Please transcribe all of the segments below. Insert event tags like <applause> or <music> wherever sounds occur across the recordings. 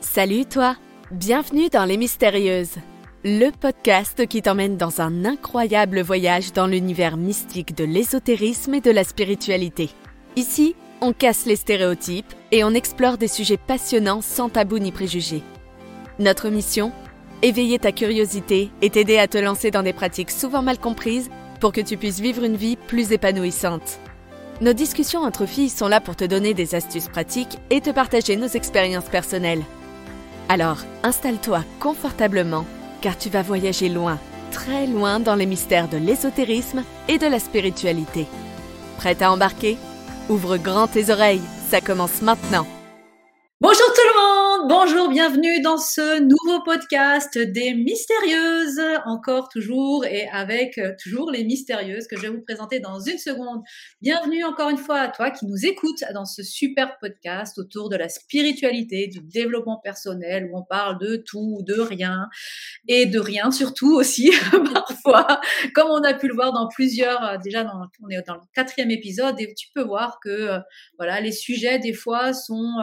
Salut toi, bienvenue dans Les Mystérieuses, le podcast qui t'emmène dans un incroyable voyage dans l'univers mystique de l'ésotérisme et de la spiritualité. Ici, on casse les stéréotypes et on explore des sujets passionnants sans tabou ni préjugés. Notre mission? Éveiller ta curiosité et t'aider à te lancer dans des pratiques souvent mal comprises pour que tu puisses vivre une vie plus épanouissante. Nos discussions entre filles sont là pour te donner des astuces pratiques et te partager nos expériences personnelles. Alors, installe-toi confortablement car tu vas voyager loin, très loin dans les mystères de l'ésotérisme et de la spiritualité. Prête à embarquer? Ouvre grand tes oreilles, ça commence maintenant. Bonjour tout le monde, bonjour, bienvenue dans ce nouveau podcast des mystérieuses, encore toujours et avec euh, toujours les mystérieuses que je vais vous présenter dans une seconde. Bienvenue encore une fois à toi qui nous écoutes dans ce super podcast autour de la spiritualité, du développement personnel où on parle de tout, de rien et de rien surtout aussi <laughs> parfois, comme on a pu le voir dans plusieurs, euh, déjà dans, on est dans le quatrième épisode et tu peux voir que euh, voilà les sujets des fois sont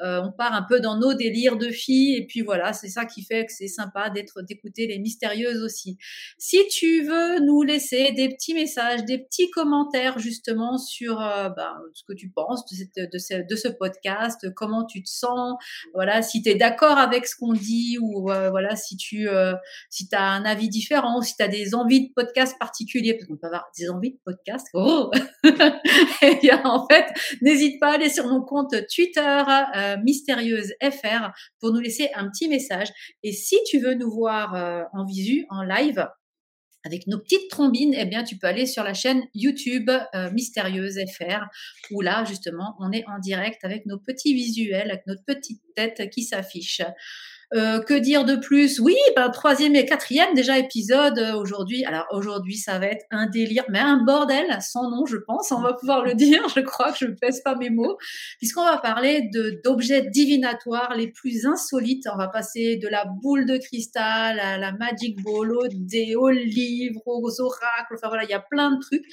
on part un peu dans nos délires de filles et puis voilà, c'est ça qui fait que c'est sympa d'être d'écouter les mystérieuses aussi. Si tu veux nous laisser des petits messages, des petits commentaires justement sur euh, ben, ce que tu penses de, cette, de, ce, de, ce, podcast, comment tu te sens, voilà, si tu es d'accord avec ce qu'on dit ou euh, voilà, si tu si as un avis différent, si tu as des envies de podcast particuliers, parce qu'on peut avoir des envies de podcast. Oh <laughs> et bien en fait, n'hésite pas à aller sur mon compte Twitter mystérieuse Pour nous laisser un petit message. Et si tu veux nous voir euh, en visu, en live, avec nos petites trombines, eh bien, tu peux aller sur la chaîne YouTube euh, Mystérieuse FR, où là, justement, on est en direct avec nos petits visuels, avec notre petite tête qui s'affiche. Euh, que dire de plus? Oui, ben, troisième et quatrième déjà épisode euh, aujourd'hui. Alors aujourd'hui, ça va être un délire, mais un bordel sans nom, je pense. On va pouvoir le dire. Je crois que je pèse pas mes mots, puisqu'on va parler de d'objets divinatoires les plus insolites. On va passer de la boule de cristal à la magic ball, au dé, aux livres, aux oracles. Enfin voilà, il y a plein de trucs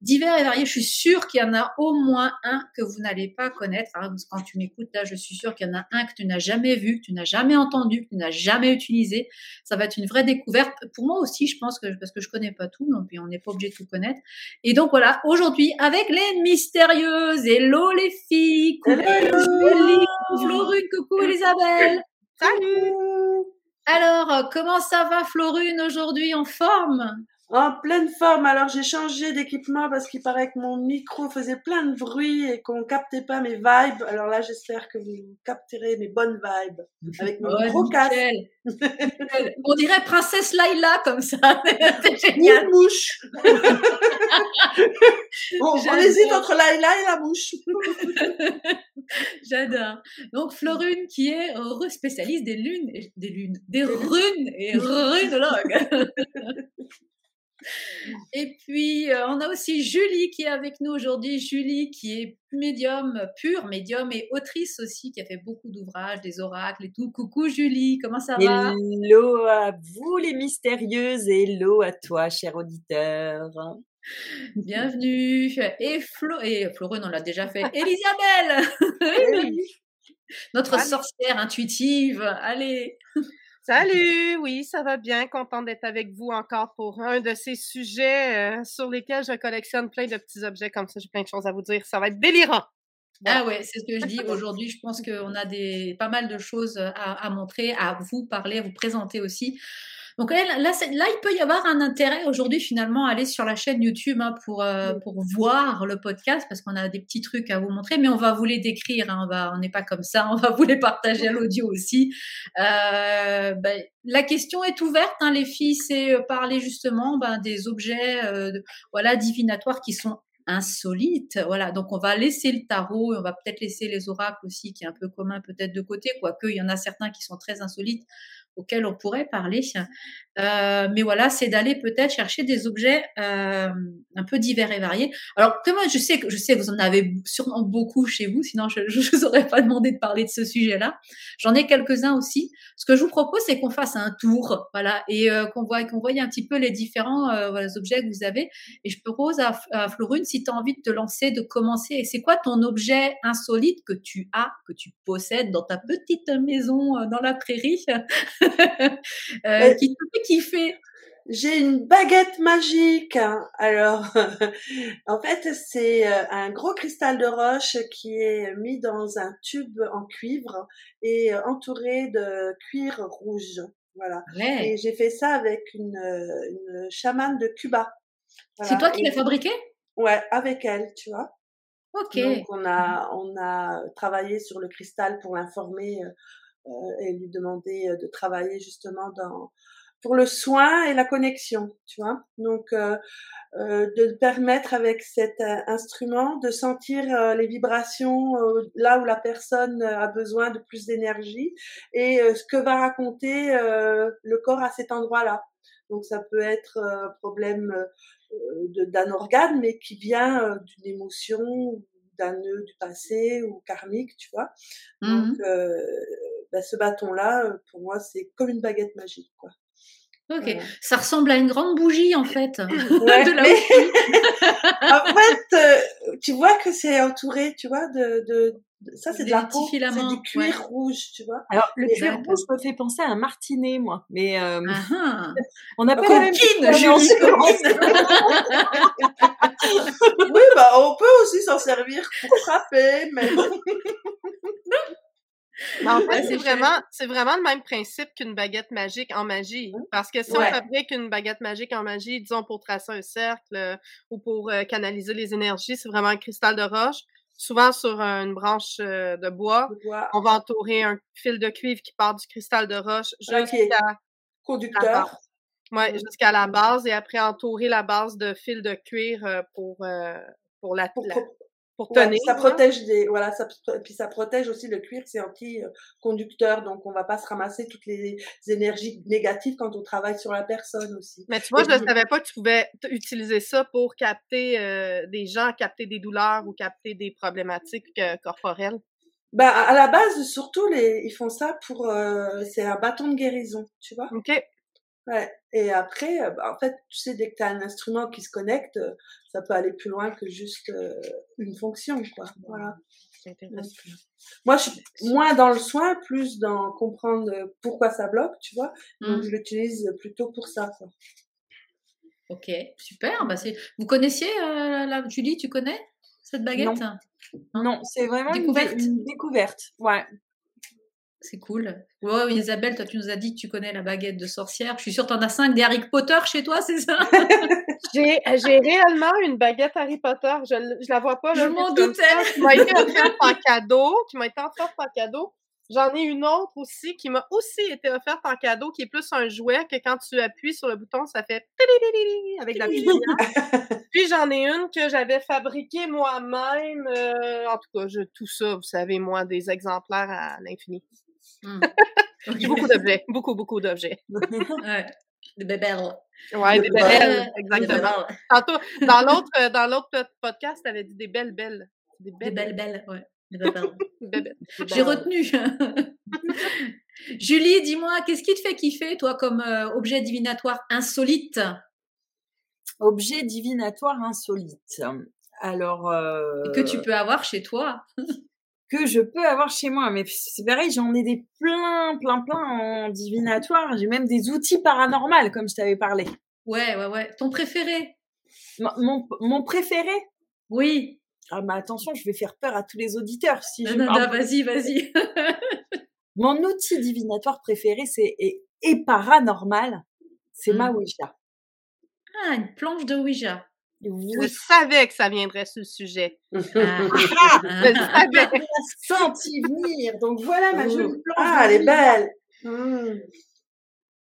divers et variés. Je suis sûre qu'il y en a au moins un que vous n'allez pas connaître. Hein, quand tu m'écoutes là, je suis sûre qu'il y en a un que tu n'as jamais vu, que tu n'as jamais entendu, que tu n'as jamais utilisé. Ça va être une vraie découverte. Pour moi aussi, je pense que parce que je connais pas tout, donc on n'est pas obligé de tout connaître. Et donc voilà, aujourd'hui avec les mystérieuses. Hello les filles. Coucou Julie, coucou Florune, coucou Elisabeth. Salut. Alors, euh, comment ça va Florune aujourd'hui en forme? En pleine forme. Alors j'ai changé d'équipement parce qu'il paraît que mon micro faisait plein de bruit et qu'on captait pas mes vibes. Alors là, j'espère que vous capterez mes bonnes vibes avec mon <laughs> gros casque. On dirait princesse Laila comme ça. <laughs> C'est génial. Une mouche. <laughs> bon, on hésite entre Laila et la mouche. J'adore. Donc Florune qui est spécialiste des lunes, des lunes, des runes et runologue. Et puis, euh, on a aussi Julie qui est avec nous aujourd'hui. Julie qui est médium pur, médium et autrice aussi, qui a fait beaucoup d'ouvrages, des oracles et tout. Coucou Julie, comment ça va? Hello à vous les mystérieuses et hello à toi, cher auditeur. Bienvenue. Et, Flo et Florine, on l'a déjà fait. Elisabeth <laughs> <laughs> Notre sorcière intuitive. Allez Salut, oui, ça va bien. Content d'être avec vous encore pour un de ces sujets euh, sur lesquels je collectionne plein de petits objets comme ça. J'ai plein de choses à vous dire. Ça va être délirant. Ah ouais, c'est ce que je dis <laughs> aujourd'hui. Je pense qu'on a des pas mal de choses à, à, montrer, à vous parler, à vous présenter aussi. Donc là, là, il peut y avoir un intérêt aujourd'hui finalement à aller sur la chaîne YouTube hein, pour euh, pour voir le podcast parce qu'on a des petits trucs à vous montrer, mais on va vous les décrire. Hein, on va, on n'est pas comme ça. On va vous les partager à l'audio aussi. Euh, ben, la question est ouverte, hein, les filles, c'est euh, parler justement ben, des objets, euh, voilà, divinatoires qui sont insolites. Voilà, donc on va laisser le tarot, et on va peut-être laisser les oracles aussi, qui est un peu commun peut-être de côté, quoique il y en a certains qui sont très insolites auxquels on pourrait parler. Euh, mais voilà, c'est d'aller peut-être chercher des objets euh, un peu divers et variés. Alors moi, je sais que je sais vous en avez sûrement beaucoup chez vous, sinon je ne vous aurais pas demandé de parler de ce sujet-là. J'en ai quelques-uns aussi. Ce que je vous propose, c'est qu'on fasse un tour, voilà, et euh, qu'on voit qu'on un petit peu les différents objets que vous avez. Et je propose à, à Florune, si tu as envie de te lancer, de commencer. Et c'est quoi ton objet insolite que tu as, que tu possèdes dans ta petite maison dans la prairie, <laughs> euh, qui te fait kiffer J'ai une baguette magique. Alors, <laughs> en fait, c'est euh, un gros cristal de roche qui est mis dans un tube en cuivre et euh, entouré de cuir rouge. Voilà. ouais. Et j'ai fait ça avec une, une chamane de Cuba. C'est toi qui l'as fabriqué Ouais, avec elle, tu vois. Ok. Donc on a on a travaillé sur le cristal pour l'informer euh, euh, et lui demander euh, de travailler justement dans pour le soin et la connexion, tu vois. Donc euh, euh, de permettre avec cet euh, instrument de sentir euh, les vibrations euh, là où la personne a besoin de plus d'énergie et euh, ce que va raconter euh, le corps à cet endroit-là. Donc ça peut être euh, un problème euh, d'un organe, mais qui vient euh, d'une émotion, d'un nœud du passé ou karmique, tu vois. Donc euh, bah, ce bâton-là, euh, pour moi, c'est comme une baguette magique, quoi. Ok. Ça ressemble à une grande bougie en fait. <laughs> <laughs> Ouais, De la mais- bougie. <laughs> en fait, euh, tu vois que c'est entouré, tu vois, de, de, de- ça c'est de la peau, c'est du cuir ouais. rouge, tu vois. Alors, le cuir rouge me fait penser à un martinet, moi. Mais euh, Ah, ah. on n'a pas la même oui, bah on peut aussi s'en servir pour frapper, Mais en fait, c'est vraiment, c'est vraiment le même principe qu'une baguette magique en magie. Parce que si on fabrique une baguette magique en magie, disons pour tracer un cercle euh, ou pour euh, canaliser les énergies, c'est vraiment un cristal de roche. Souvent sur une branche euh, de bois, on va entourer un fil de cuivre qui part du cristal de roche jusqu'à conducteur. ouais, Mm. jusqu'à la base et après entourer la base de fil de cuir pour, pour la, Pour, la- pour ouais, tenir. ça là. protège des voilà ça puis ça protège aussi le cuir c'est anti-conducteur donc on va pas se ramasser toutes les énergies négatives quand on travaille sur la personne aussi Mais tu vois, Et je ne savais pas que tu pouvais utiliser ça pour capter euh, des gens, capter des douleurs ou capter des problématiques euh, corporelles. bah à la base surtout les ils font ça pour euh, c'est un bâton de guérison tu vois OK. Ouais et après euh, bah, en fait tu sais dès que tu as un instrument qui se connecte euh, ça peut aller plus loin que juste euh, une fonction quoi voilà moi je suis moins dans le soin plus dans comprendre pourquoi ça bloque tu vois donc Mhm. je l'utilise plutôt pour ça quoi. Ok, super. Bah, c'est... Vous connaissiez, euh, la... Julie, tu connais cette baguette? Non, c'est vraiment une, Découverte? une découverte. Ouais. C'est cool. Oui, Isabelle, toi, tu nous as dit que tu connais la baguette de sorcière. Je suis sûre que tu en as cinq des Harry Potter chez toi, c'est ça? <laughs> J'ai réellement une baguette Harry Potter. Je, je la vois pas. Je m'en doutais. Qui m'a été offerte en cadeau. Qui m'a été offerte en cadeau. J'en ai une autre aussi qui m'a aussi été offerte en cadeau, qui est plus un jouet que quand tu appuies sur le bouton, ça fait avec la lumière. Puis j'en ai une que j'avais fabriquée moi-même. euh, en tout cas, je, tout ça, vous savez, moi, des exemplaires à l'infini. J'ai beaucoup <laughs> d'objets, beaucoup, beaucoup d'objets. <laughs> Ouais. Des bébelles. Ouais, des Des belles, exactement. belles. Tantôt, dans <laughs> l'autre, euh, dans l'autre pod- podcast, t'avais dit des belles, belles. Des Des belles, belles, belles. Ouais. J'ai retenu. Julie, dis-moi, qu'est-ce qui te fait kiffer, toi, comme euh, objet divinatoire insolite? Objet divinatoire insolite. Alors, euh, que tu peux avoir chez toi que je peux avoir chez moi. Mais c'est pareil, j'en ai des plein, plein, plein en divinatoire. J'ai même des outils paranormaux, comme je t'avais parlé. Ouais, ouais, ouais. Ton préféré? Mon, mon, mon préféré? Oui. Ah, mais attention, je vais faire peur à tous les auditeurs si je Non, non, non, vas-y, vas-y. <laughs> Mon outil divinatoire préféré, c'est et, et paranormal, c'est ma Ouija. Ah, une planche de Ouija. Je savais que ça viendrait sur le sujet. <laughs> Ah, Je le ah, savais. Senti venir. Donc voilà ma jolie planche. ah elle est belle Mmh.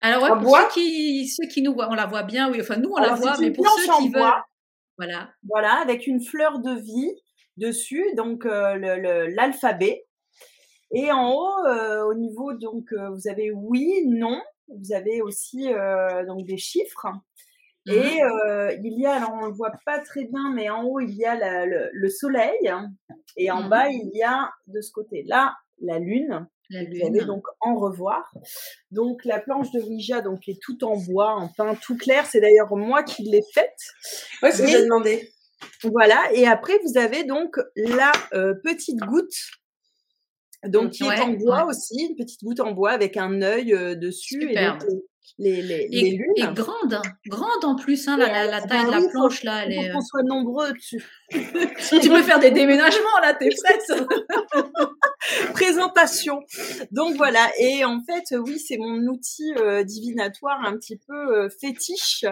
Alors, ouais, pour bois ceux qui, ceux qui nous voient, on la voit bien, oui. Enfin, nous, on Alors, la voit, mais pour ceux qui veulent. bois. Voilà. Voilà, avec une fleur de vie dessus, donc euh, le- le- l'alphabet. Et en haut, euh, au niveau, donc, euh, vous avez oui, non. Vous avez aussi euh, donc des chiffres. Mmh Et il y a, alors on le voit pas très bien, mais en haut, il y a la- le, le soleil. Et en Mhm. bas, il y a de ce côté-là la lune. La Vous allez donc en revoir. Donc la planche de Ouija donc est tout en bois, en pain tout clair. C'est d'ailleurs moi qui l'ai faite. Ouais, c'est ce que Et- j'ai demandé. Voilà. Et après vous avez donc la euh, petite goutte. Donc qui Ouais, est en bois ouais. aussi, une petite goutte en bois avec un œil euh, dessus Superbe. et donc les, les, les, les Et, lunes. et grande, hein. grande en plus, hein, la, la- la Ah taille de oui, la planche là, elle est. euh, qu'on soit nombreux dessus. <laughs> tu peux faire des déménagements là, t'es prête <laughs> présentation. Donc voilà, et en fait, euh, oui, c'est mon outil euh, divinatoire un petit peu euh, fétiche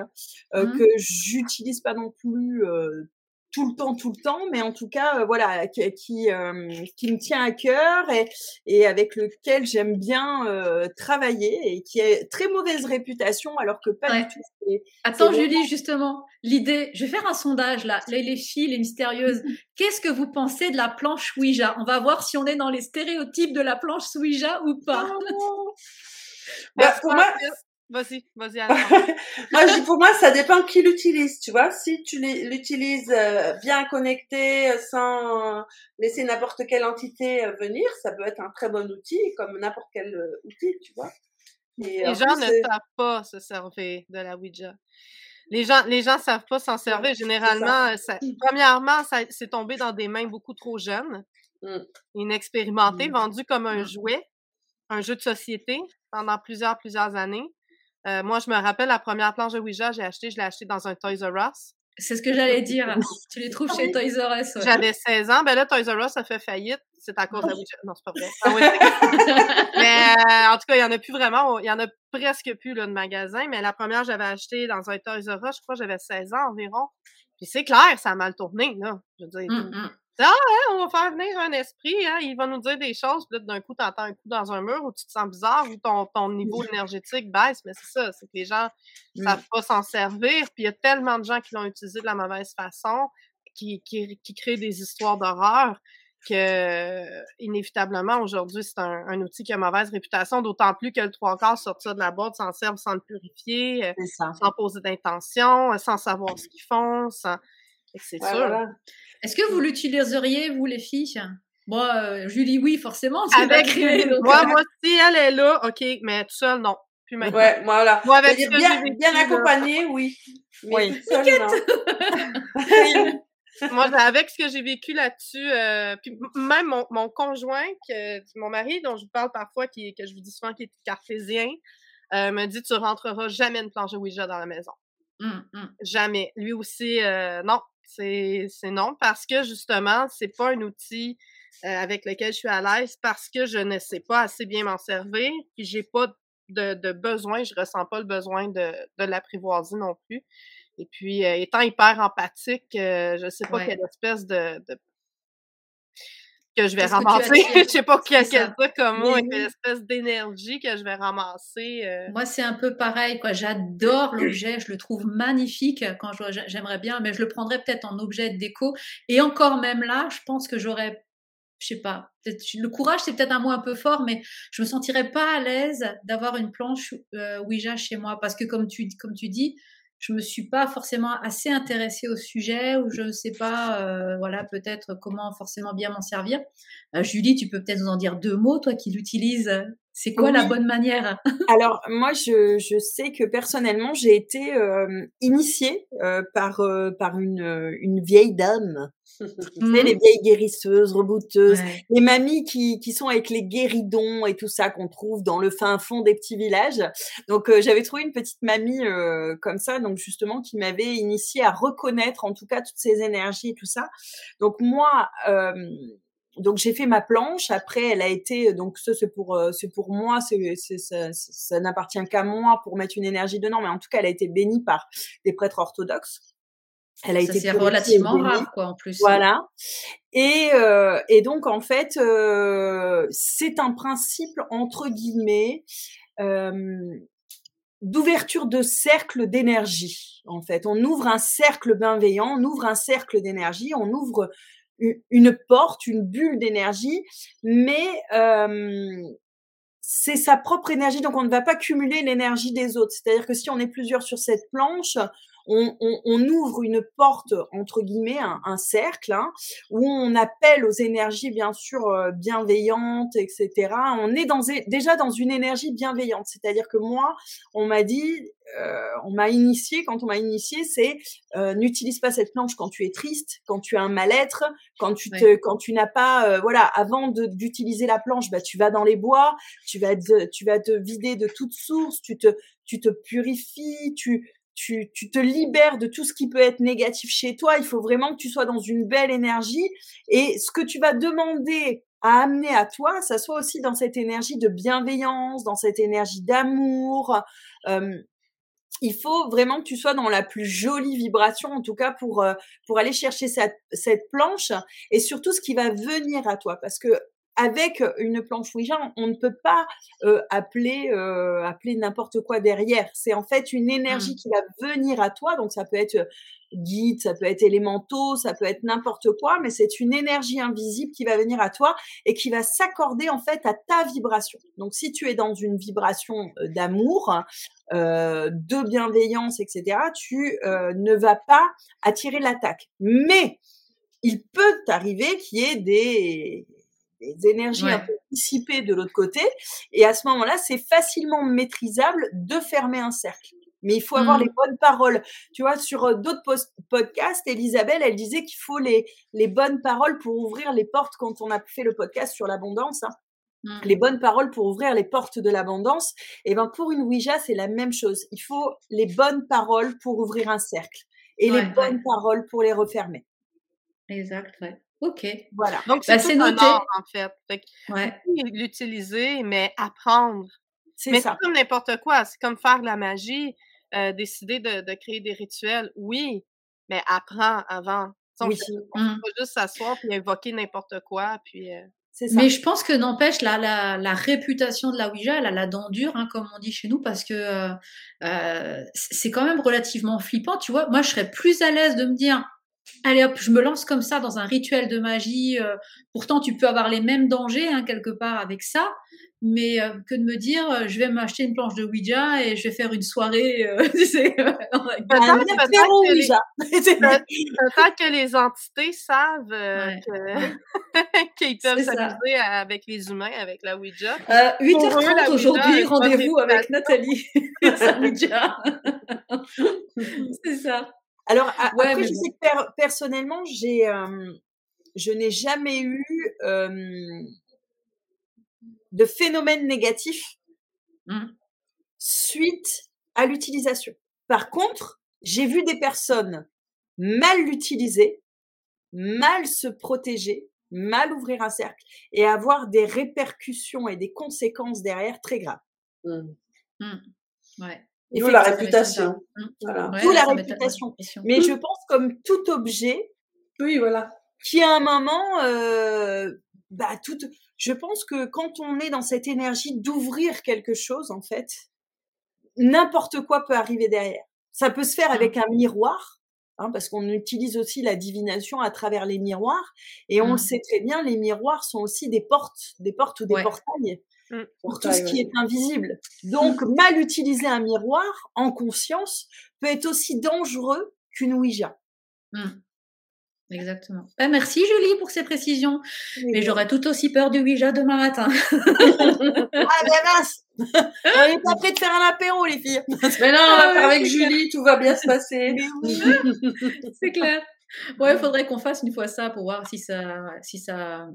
euh, Mhm. que j'utilise pas non plus euh, tout le temps, tout le temps, mais en tout cas, euh, voilà, qui qui, euh, qui me tient à cœur et, et avec lequel j'aime bien euh, travailler et qui a très mauvaise réputation, alors que pas Ouais. du tout. C'est- Attends, C'est Julie, justement, l'idée, je vais faire un sondage là, les, les filles, les mystérieuses. <laughs> Qu'est-ce que vous pensez de la planche Ouija? On va voir si on est dans les stéréotypes de la planche Ouija ou pas. <laughs> Bah, pour moi, Vas-y, vas-y, <laughs> moi, je pour moi, ça dépend qui l'utilise, tu vois. Si tu l'utilises euh, bien connecté, euh, sans laisser n'importe quelle entité euh, venir, ça peut être un très bon outil, comme n'importe quel outil, tu vois. Et Les gens plus, ne savent pas se servir de la Ouija. Les gens, les gens savent pas s'en servir. Généralement, ça- premièrement, ça, c'est tombé dans des mains beaucoup trop jeunes, Mm. inexpérimentées, Mm. vendu comme un jouet, un jeu de société pendant plusieurs, plusieurs années. Euh, moi, je me rappelle la première planche de Ouija, j'ai acheté, je l'ai acheté dans un Toys R Us. C'est ce que j'allais <laughs> dire. Tu les trouves chez Toys R Us. ouais. J'avais 16 ans. Ben là, Toys R Us a fait faillite. C'est à cause de Ouija. Non, c'est pas vrai. Ah c'est- <laughs> mais euh, en tout cas, il y en a plus vraiment. Il y en a presque plus là, de magasins. Mais la première, j'avais acheté dans un Toys R Us. Je crois que j'avais 16 ans environ. Puis c'est clair, ça a mal tourné. Là. Je veux dire, Hum, Hein, on va faire venir un esprit, hein, il va nous dire des choses, puis là, d'un coup, t'entends un coup dans un mur où tu te sens bizarre, ou ton, ton niveau <laughs> énergétique baisse, mais c'est ça, c'est que les gens Mm. savent pas s'en servir, puis il y a tellement de gens qui l'ont utilisé de la mauvaise façon, qui, qui, qui créent des histoires d'horreur, que inévitablement, aujourd'hui, c'est un, un outil qui a mauvaise réputation, d'autant plus que le trois quarts sortir de la boîte s'en servent sans le purifier, euh, sans poser d'intention, euh, sans savoir ce qu'ils font, sans... C'est Ouais, sûr. voilà. Est-ce que vous l'utiliseriez, vous, les filles? Moi, euh, Julie, oui, forcément. Avec créé, donc, moi, moi, si elle est là, OK, mais toute seule, non. Plus maintenant. Ouais, voilà. Moi, avec bien, vécu, bien là. accompagné, oui. Mais Oui. toute seule, non. <laughs> Moi, avec ce que j'ai vécu là-dessus, euh, puis même mon, mon conjoint, que, mon mari, dont je vous parle parfois, qui, que je vous dis souvent qui est cartésien, euh, me dit tu rentreras jamais une planche de Ouija dans la maison. hum, hum. Jamais. Lui aussi, euh, non. C'est non parce que justement, c'est pas un outil euh, avec lequel je suis à l'aise parce que je ne sais pas assez bien m'en servir puis j'ai pas de, de besoin, je ressens pas le besoin de, de l'apprivoiser non plus. Et puis, euh, étant hyper empathique, euh, je sais pas Ouais. quelle espèce de, de- que je vais ramasser. <laughs> je sais pas quelle dire comme mot, oui. espèce d'énergie que je vais ramasser. euh. Moi, c'est un peu pareil, quoi. J'adore l'objet, je le trouve magnifique quand je, j'aimerais bien, mais je le prendrais peut-être en objet de déco. Et encore même là, je pense que j'aurais, je sais pas, le courage, c'est peut-être un mot un peu fort, mais je me sentirais pas à l'aise d'avoir une planche euh, Ouija chez moi, parce que comme tu, comme tu dis, je me suis pas forcément assez intéressée au sujet, ou je ne sais pas, euh, voilà, peut-être comment forcément bien m'en servir. Euh, Julie, tu peux peut-être nous en dire deux mots, toi qui l'utilises. C'est quoi la bonne manière? Alors moi, je, je sais que personnellement, j'ai été euh, initiée euh, par euh, par une euh, une vieille dame, sais, les vieilles guérisseuses, rebouteuses, Mmh. Ouais. les mamies qui qui sont avec les guéridons et tout ça qu'on trouve dans le fin fond des petits villages. Donc euh, j'avais trouvé une petite mamie euh, comme ça, donc justement qui m'avait initiée à reconnaître en tout cas toutes ces énergies et tout ça. Donc moi. Euh, donc j'ai fait ma planche. Après, elle a été donc ça c'est pour c'est pour moi. C'est c'est ça, ça, ça n'appartient qu'à moi pour mettre une énergie dedans. Mais en tout cas, elle a été bénie par des prêtres orthodoxes. Elle a Ça, été relativement rare, quoi, en plus. Voilà. Et, euh, et donc, en fait, euh, c'est un principe, entre guillemets, euh, d'ouverture de cercle d'énergie. En fait, on ouvre un cercle bienveillant, on ouvre un cercle d'énergie, on ouvre une porte, une bulle d'énergie, mais c'est sa propre énergie, donc on ne va pas cumuler l'énergie des autres. C'est-à-dire que si on est plusieurs sur cette planche, on, ouvre une porte entre guillemets, un, cercle, hein, où on appelle aux énergies bien sûr euh, bienveillantes, etc. On est dans, déjà dans une énergie bienveillante, c'est-à-dire que moi, on m'a dit, euh, on m'a initié, quand on m'a initié, c'est euh, n'utilise pas cette planche quand tu es triste, quand tu as un mal-être, quand tu te, quand tu n'as pas, voilà, avant d'utiliser la planche, bah tu vas dans les bois, tu vas te, tu vas te vider de toute source, tu te, tu te purifies, tu tu, te libères de tout ce qui peut être négatif chez toi. Il faut vraiment que tu sois dans une belle énergie. Et ce que tu vas demander à amener à toi, ça soit aussi dans cette énergie de bienveillance, dans cette énergie d'amour. il faut vraiment que tu sois dans la plus jolie vibration, en tout cas pour pour aller chercher cette, cette planche et surtout ce qui va venir à toi, parce que avec une planche Ouija, on ne peut pas appeler appeler n'importe quoi derrière. C'est en fait une énergie mmh. qui va venir à toi. Donc ça peut être guide, ça peut être élémentaux, ça peut être n'importe quoi, mais c'est une énergie invisible qui va venir à toi et qui va s'accorder en fait à ta vibration. Donc si tu es dans une vibration d'amour, de bienveillance, etc., tu ne vas pas attirer l'attaque. Mais il peut t'arriver qu'il y ait des des énergies un peu dissipées de l'autre côté. Et à ce moment-là, c'est facilement maîtrisable de fermer un cercle. Mais il faut avoir mmh. les bonnes paroles. Tu vois, sur euh, d'autres podcasts, Elisabeth, elle disait qu'il faut les, les bonnes paroles pour ouvrir les portes quand on a fait le podcast sur l'abondance. Hein. Mmh. Les bonnes paroles pour ouvrir les portes de l'abondance. Et ben pour une Ouija, c'est la même chose. Il faut les bonnes paroles pour ouvrir un cercle et les bonnes paroles pour les refermer. Exact, ouais. OK. Voilà. Donc, c'est bah, noté. en fait. L'utiliser, mais apprendre. Mais c'est comme n'importe quoi. C'est comme faire de la magie, euh, décider de, de, créer des rituels. Oui, mais apprends avant. On oui. peut mmh. pas juste s'asseoir puis invoquer n'importe quoi. Puis, euh, Mais je pense que n'empêche, la, la, la, réputation de la Ouija, elle a la dent dure, hein, comme on dit chez nous, parce que euh c'est quand même relativement flippant. Tu vois, moi, je serais plus à l'aise de me dire, allez hop, je me lance comme ça dans un rituel de magie. Euh, pourtant, tu peux avoir les mêmes dangers hein, quelque part avec ça, mais euh, que de me dire, euh, je vais m'acheter une planche de Ouija et je vais faire une soirée. <laughs> tu sais, peut-être que, les entités savent <laughs> qu'ils peuvent s'amuser avec les humains, avec la Ouija. 8h30 aujourd'hui, rendez-vous avec Nathalie. <laughs> Ouija. C'est ça. Alors, après, je sais que personnellement, j'ai, je n'ai jamais eu de phénomène négatif mmh. suite à l'utilisation. Par contre, j'ai vu des personnes mal l'utiliser, mal se protéger, mal ouvrir un cercle et avoir des répercussions et des conséquences derrière très graves. Mmh. Mmh. Ouais. D'où la réputation. Mmh. Voilà. la réputation. Mais je pense comme tout objet. Oui, voilà. Qui à un moment, euh, bah tout. Je pense que quand on est dans cette énergie d'ouvrir quelque chose, en fait, n'importe quoi peut arriver derrière. Ça peut se faire mmh. avec un miroir. Hein, parce qu'on utilise aussi la divination à travers les miroirs, et on le mmh. sait très bien, les miroirs sont aussi des portes, des portes ou des portails. Mmh. pour tout ce qui est invisible. Donc, mal utiliser un miroir en conscience peut être aussi dangereux qu'une Ouija. Mmh. Exactement. Eh, merci Julie pour ces précisions. Mais j'aurais tout aussi peur du Ouija demain matin. <laughs> ah ben mince <laughs> On est pas prêt de faire un apéro les filles. <laughs> Mais non, on va ah faire avec Julie, tout va bien se passer. C'est clair. Ouais, il faudrait qu'on fasse une fois ça pour voir si ça, si ça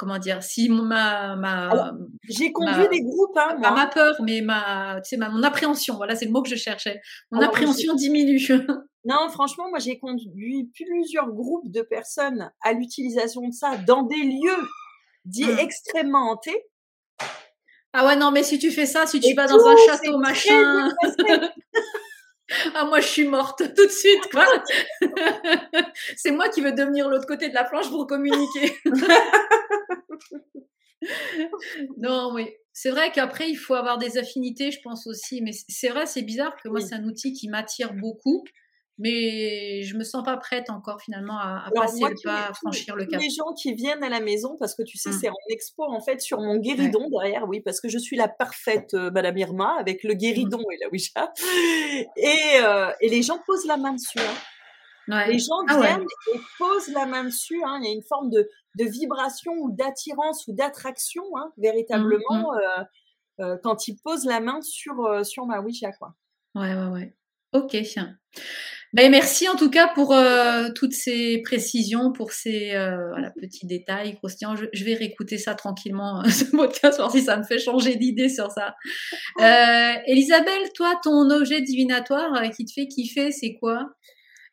comment dire, si ma, ma j'ai conduit des groupes, hein, moi. ma peur, mais ma, tu sais, ma, mon appréhension, voilà, c'est le mot que je cherchais. Mon appréhension diminue. <laughs> non, franchement, moi, j'ai conduit plusieurs groupes de personnes à l'utilisation de ça dans des lieux dits mmh. extrêmement hantés. Ah ouais, non, mais si tu fais ça, si tu vas dans un château, machin. <laughs> Ah, moi, je suis morte <laughs> tout de suite, quoi. c'est moi qui veux devenir l'autre côté de la planche pour communiquer. <laughs> non, oui. C'est vrai qu'après, il faut avoir des affinités, je pense aussi. Mais c'est vrai, c'est bizarre que moi, c'est un outil qui m'attire beaucoup. mais je me sens pas prête encore finalement à, passer le pas, à franchir le cap. Les gens qui viennent à la maison, parce que tu sais, mmh. c'est en expo en fait sur mon guéridon derrière, oui, parce que je suis la parfaite euh, Madame Irma avec le guéridon mmh. et la Ouija, et, euh, et les gens posent la main dessus. Hein. Les gens ah viennent et posent la main dessus. Hein. Il y a une forme de, de vibration ou d'attirance ou d'attraction, hein, véritablement, mmh, euh, quand ils posent la main sur, sur ma Ouija. Quoi. Ouais, ouais, ouais. Ok. Ben, merci en tout cas pour euh, toutes ces précisions, pour ces euh, petits détails croustillants. Je, je, vais réécouter ça tranquillement, <laughs> ce podcast, voir si ça me fait changer d'idée sur ça. <laughs> Euh, Elisabeth, toi, ton objet divinatoire euh, qui te fait kiffer, c'est quoi?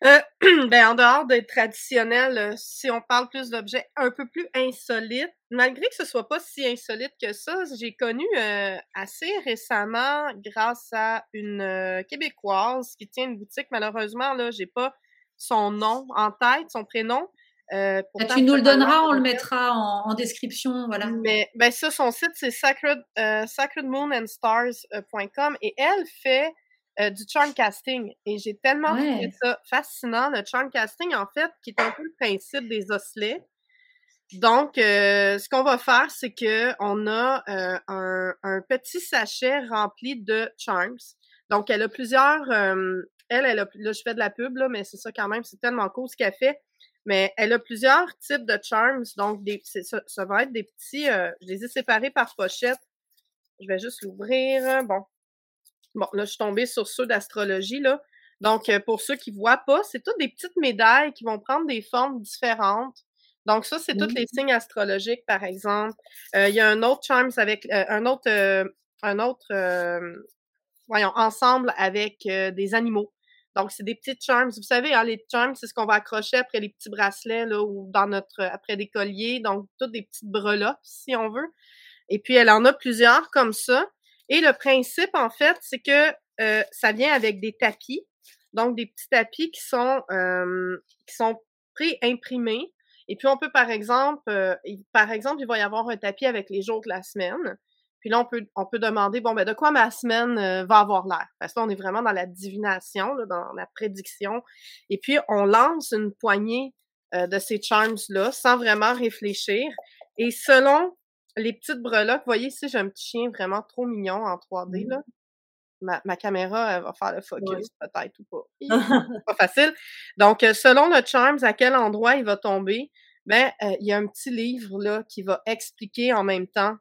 Euh, <clears throat> ben, en dehors d'être traditionnel, euh, si on parle plus d'objets un peu plus insolites, malgré que ce soit pas si insolite que ça, j'ai connu euh, assez récemment, grâce à une québécoise qui tient une boutique. Malheureusement, là, j'ai pas son nom en tête, son prénom. Euh, ben, tu nous le donneras, on le mettra en, en, description, voilà. Mais ben ça, son site c'est sacred, sacredmoonandstars.com et elle fait euh, du charm casting. Et j'ai tellement trouvé ça fascinant. Le charm casting, en fait, qui est un peu le principe des osselets. Donc, euh, ce qu'on va faire, c'est que on a euh, un, un, petit sachet rempli de charms. Donc, elle a plusieurs. elle, elle a, là, je fais de la pub, là, mais c'est ça quand même, c'est tellement cool ce qu'elle fait. Mais elle a plusieurs types de charms. Donc, des, ça, ça, va être des petits. je les ai séparés par pochette. Je vais juste l'ouvrir. Bon, Bon, là, je suis tombée sur ceux d'astrologie, là. Donc, euh, pour ceux qui voient pas, c'est toutes des petites médailles qui vont prendre des formes différentes. Donc, ça, c'est tous les mmh. signes astrologiques, par exemple. Euh, il y a un autre charms avec euh, un autre un autre voyons, ensemble avec des animaux. Donc, c'est des petites charms. Vous savez, hein, les charms, c'est ce qu'on va accrocher après les petits bracelets, là, ou dans notre après des colliers. Donc, toutes des petites breloques, si on veut. Et puis, elle en a plusieurs comme ça. Et le principe, en fait, c'est que euh, ça vient avec des tapis, donc des petits tapis qui sont euh, sont pré-imprimés. Et puis on peut, par exemple, euh, par exemple, il va y avoir un tapis avec les jours de la semaine. Puis là, on peut, on peut demander, bon, ben, de quoi ma semaine va avoir l'air? Parce que là, on est vraiment dans la divination, dans la prédiction. Et puis, on lance une poignée de ces charms-là sans vraiment réfléchir. Et selon les petites breloques, vous voyez ici, j'ai un petit chien vraiment trop mignon en 3D, mmh. là. Ma, ma caméra, elle va faire le focus, peut-être ou pas. <laughs> pas facile. Donc, euh, selon le Charms, à quel endroit il va tomber, ben, euh, il y a un petit livre, là, qui va expliquer en même temps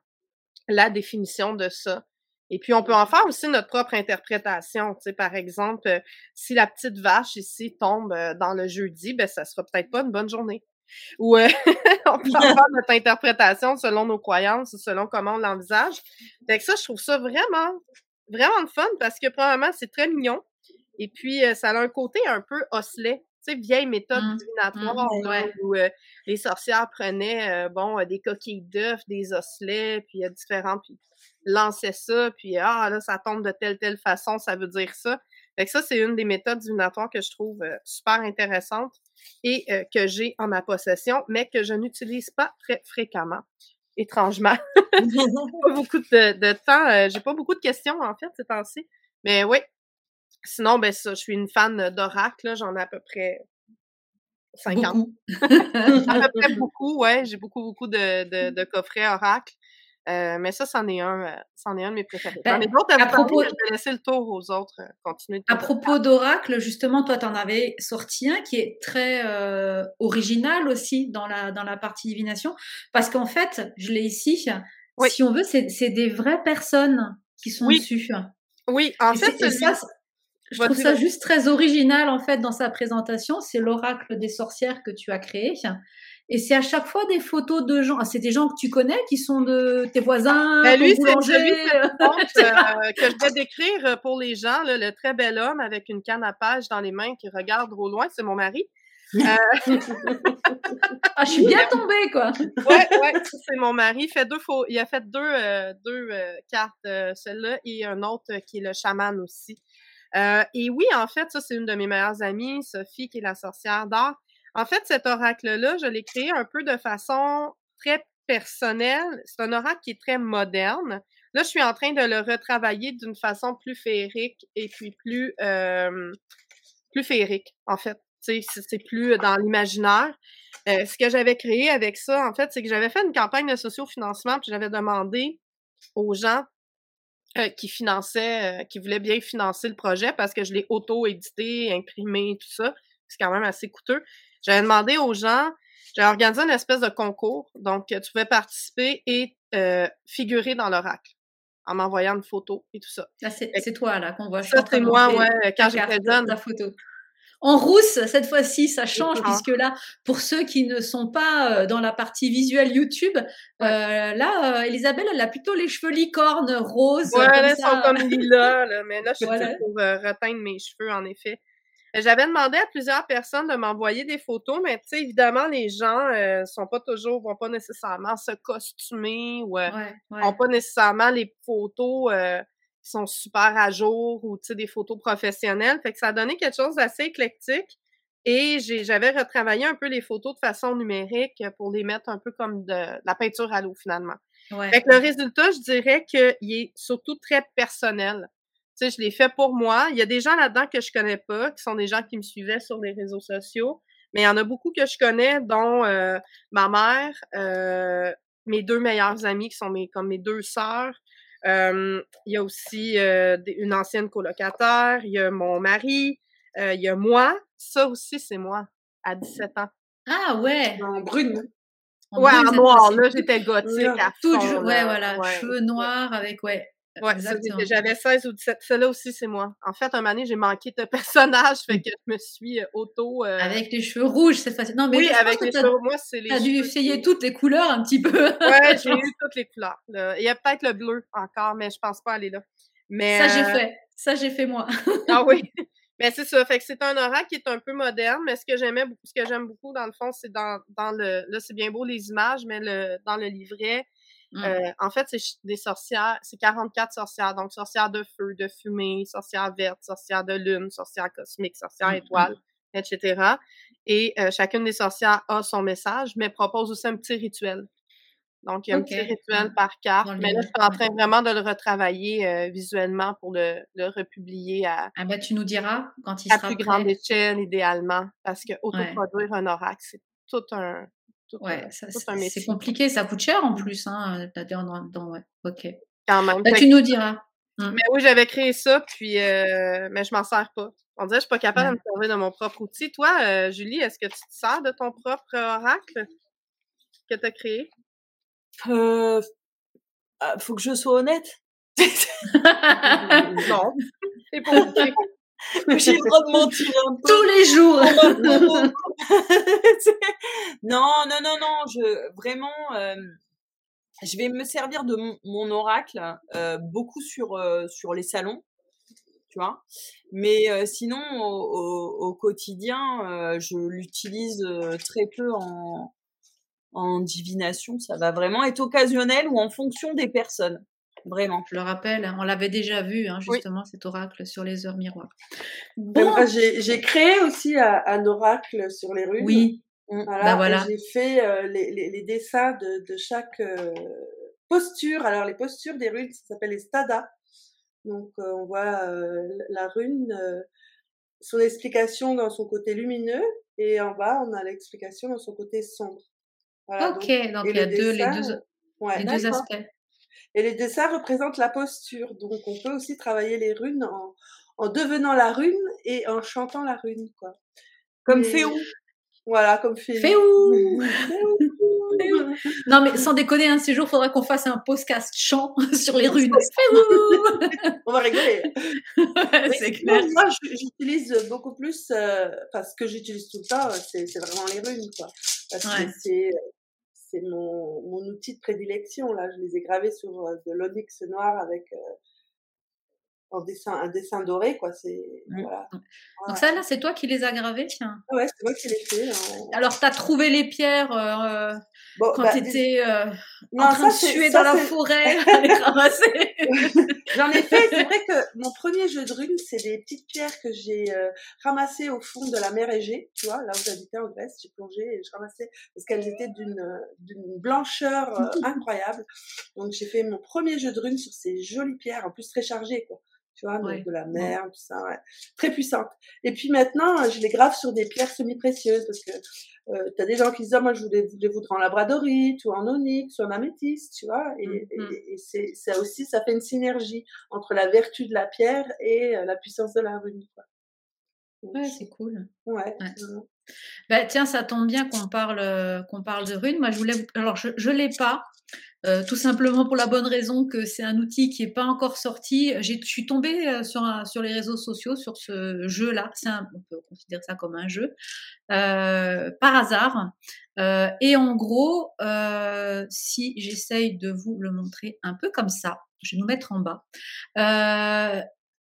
la définition de ça. Et puis, on peut en faire aussi notre propre interprétation. Tu sais, par exemple, euh, si la petite vache ici tombe dans le jeudi, ben, ça sera peut-être pas une bonne journée. Ou euh, <laughs> on peut <laughs> avoir notre interprétation selon nos croyances, selon comment on l'envisage. Fait que ça, je trouve ça vraiment, vraiment de fun parce que probablement c'est très mignon. Et puis, euh, ça a un côté un peu osselet. Tu sais, vieille méthode mmh. divinatoire mmh, où euh, les sorcières prenaient, bon, des coquilles d'œufs, des osselets, puis il y a différents, puis lançaient ça, puis ah, là, ça tombe de telle, telle façon, ça veut dire ça. Fait que ça, c'est une des méthodes divinatoires que je trouve super intéressante et euh, que j'ai en ma possession, mais que je n'utilise pas très fréquemment. Étrangement. <laughs> pas beaucoup de, temps. Euh, j'ai pas beaucoup de questions, en fait, ces temps-ci. Mais oui. Sinon, ben ça, je suis une fan d'oracle. J'en ai à peu près 50. <laughs> à peu près beaucoup, ouais. J'ai beaucoup, beaucoup de, de, de coffrets oracle. Euh, mais ça, c'en est un, euh, c'en est un de mes préférés. Ben, à, propos... je vais laisser le tour aux autres, euh, continuer. à propos d'Oracle, justement, toi, tu en avais sorti un qui est très original aussi dans la, dans la partie divination, parce qu'en fait, je l'ai ici, si on veut, c'est des vraies personnes qui sont dessus. Oui, en fait, je trouve ça juste très original, en fait, dans sa présentation. C'est l'Oracle des sorcières que tu as créé. Et c'est à chaque fois des photos de gens. Ah, c'est des gens que tu connais, qui sont de tes voisins, ben lui, c'est celui <laughs> euh, que je vais décrire euh, pour les gens. le très bel homme avec une canne à page dans les mains qui regarde au loin, c'est mon mari. Euh... ah, je suis bien tombée, quoi. ouais, ouais, c'est mon mari. Il, fait deux faux... il a fait deux, euh, deux cartes, celle-là, et un autre qui est le chaman aussi. et oui, en fait, ça, c'est une de mes meilleures amies, Sophie, qui est la sorcière d'art. En fait, cet oracle-là, je l'ai créé un peu de façon très personnelle. C'est un oracle qui est très moderne. Là, je suis en train de le retravailler d'une façon plus féerique et puis plus, euh, plus féerique, en fait. C'est plus dans l'imaginaire. Euh, ce que j'avais créé avec ça, en fait, c'est que j'avais fait une campagne de sociofinancement, puis j'avais demandé aux gens euh, qui finançaient, qui voulaient bien financer le projet parce que je l'ai auto-édité, imprimé, tout ça. C'est quand même assez coûteux. J'avais demandé aux gens, j'avais organisé une espèce de concours. Donc, tu pouvais participer et figurer dans l'oracle en m'envoyant une photo et tout ça. c'est toi, là, qu'on voit. Ça, c'est moi, ouais, quand j'étais jeune. La photo. En rousse, cette fois-ci, ça change puisque là, pour ceux qui ne sont pas euh, dans la partie visuelle YouTube, euh, là, euh, Elisabeth, elle a plutôt les cheveux licornes roses. Ouais, elles sont comme lilas, là, mais là, je suis <laughs> pour reteindre mes cheveux, en effet. J'avais demandé à plusieurs personnes de m'envoyer des photos, mais tu sais, évidemment, les gens euh, sont pas toujours, vont pas nécessairement se costumer ou euh, ont pas nécessairement les photos euh, qui sont super à jour ou tu sais, des photos professionnelles. Fait que ça a donné quelque chose d'assez éclectique. Et j'avais retravaillé un peu les photos de façon numérique pour les mettre un peu comme de, la peinture à l'eau finalement. Fait que le résultat, je dirais qu'il est surtout très personnel. Tu sais, je l'ai fait pour moi. Il y a des gens là-dedans que je connais pas, qui sont des gens qui me suivaient sur les réseaux sociaux. Mais il y en a beaucoup que je connais, dont euh, ma mère, euh, mes deux meilleures amies qui sont mes comme mes deux sœurs. Euh, il y a aussi une ancienne colocataire. Il y a mon mari. il y a moi. Ça aussi, c'est moi, à 17 ans. Ah ouais! En brune. ouais, en noir. Là, j'étais gothique à fond, Ouais, voilà. Cheveux noirs avec, ouais, Ouais, j'avais 16 ou 17. Celle-là aussi, c'est moi. En fait, un moment donné, j'ai manqué de <laughs> personnage, fait que je me suis euh, auto. Euh avec les cheveux rouges, c'est facile. Non, mais oui, avec les cheveux, moi, c'est les. T'as dû essayer toutes les couleurs un petit peu. ouais, <laughs> j'ai eu toutes les couleurs. Il y a peut-être le bleu encore, mais je pense pas aller là. Mais, ça, j'ai euh fait. Ça, j'ai fait moi. ah oui. <laughs> Mais c'est ça. Fait que c'est un oracle qui est un peu moderne, mais ce que j'aimais ce que j'aime beaucoup, dans le fond, c'est dans, dans le. Là, c'est bien beau les images, mais le, dans le livret, Euh, en fait, c'est des sorcières, c'est 44 sorcières, donc sorcières de feu, de fumée, sorcières vertes, sorcières de lune, sorcières cosmiques, sorcières mmh, étoiles, mmh. etc. Et euh, chacune des sorcières a son message, mais propose aussi un petit rituel. Donc, il y a un petit rituel par carte. Mais là, je suis en train vraiment de le retravailler euh, visuellement pour le, le, republier à. Ah ben, tu nous diras quand il sera À plus grande échelle, idéalement. Parce que autoproduire un oracle, c'est tout un, ouais, c'est compliqué, ça coûte cher en plus. Hein, dans, ouais. Ok. Quand même. Bah, tu nous diras. Mmh. Mais oui, j'avais créé ça, puis euh, mais je m'en sers pas. On dirait que je suis pas capable de me servir de mon propre outil. Toi, euh, Julie, est-ce que tu te sers de ton propre oracle que tu as créé? Euh, ah, faut que je sois honnête. <laughs> <laughs> non. C'est pour j'ai le droit de mentir un <laughs> peu. Tous les jours. <laughs> <laughs> non, non, non, non. Je vraiment, euh, je vais me servir de mon, oracle euh, beaucoup sur euh, sur les salons, tu vois. Mais sinon, au, au quotidien, je l'utilise très peu en en divination. Ça va vraiment être occasionnel ou en fonction des personnes. Vraiment. Je le rappelle, on l'avait déjà vu, hein, justement, cet oracle sur les heures miroirs. Bon. J'ai créé aussi un, oracle sur les runes. Oui. Mmh. Bah, voilà. J'ai fait euh, les, les, les, dessins de, de chaque euh, posture. Alors, les postures des runes, ça s'appelle les stada. Donc, euh, on voit la rune, son explication dans son côté lumineux, et en bas, on a l'explication dans son côté sombre. ok, donc, il y a deux, les deux, les deux aspects. Et les dessins représentent la posture. Donc, on peut aussi travailler les runes en, en devenant la rune et en chantant la rune, quoi. Comme Féou. Voilà, comme Féou. Féou. <laughs> non, mais sans déconner, un de ces jours, il faudra qu'on fasse un podcast chant <laughs> sur les runes. On va rigoler. <laughs> c'est clair. Moi, j'utilise beaucoup plus, euh, parce que j'utilise tout le temps, c'est vraiment les runes, quoi. Parce que c'est c'est mon, mon, outil de prédilection. Là, je les ai gravés sur euh, de l'onyx noir avec euh, en dessin, un dessin doré, quoi. C'est mmh. voilà. Donc ça, là, c'est toi qui les as gravés, tiens. Ah ouais, c'est moi qui les fait. Alors, t'as trouvé les pierres euh, bon, quand bah, t'étais euh, en train de suer dans la forêt à <laughs> les <laughs> ramasser. <laughs> J'en ai fait. C'est vrai que mon premier jeu de runes, c'est des petites pierres que j'ai euh, ramassées au fond de la mer Égée. Tu vois, là où j'habitais en Grèce, j'ai plongé et je ramassais parce qu'elles étaient d'une d'une blancheur euh, incroyable. Donc j'ai fait mon premier jeu de runes sur ces jolies pierres, en plus très chargées, quoi tu vois, de la mer, tout ça, ouais. Très puissante. Et puis maintenant, je les grave sur des pierres semi-précieuses parce que euh, tu as des gens qui se disent, ah, moi, je voulais, les voudrais en labradorite ou en onyx ou en améthyste, tu vois. Et, Mmh, et, et c'est, ça aussi, ça fait une synergie entre la vertu de la pierre et euh, la puissance de la rune, quoi. Ouais, c'est cool. ouais. Ouais. Bah, tiens, ça tombe bien qu'on parle, euh, parle de runes. Moi, je voulais. Alors, je ne l'ai pas, euh, tout simplement pour la bonne raison que c'est un outil qui n'est pas encore sorti. Je suis tombée euh, sur, sur les réseaux sociaux sur ce jeu-là. On peut considérer ça comme un jeu par hasard. Et en gros, si j'essaye de vous le montrer un peu comme ça, je vais nous mettre en bas.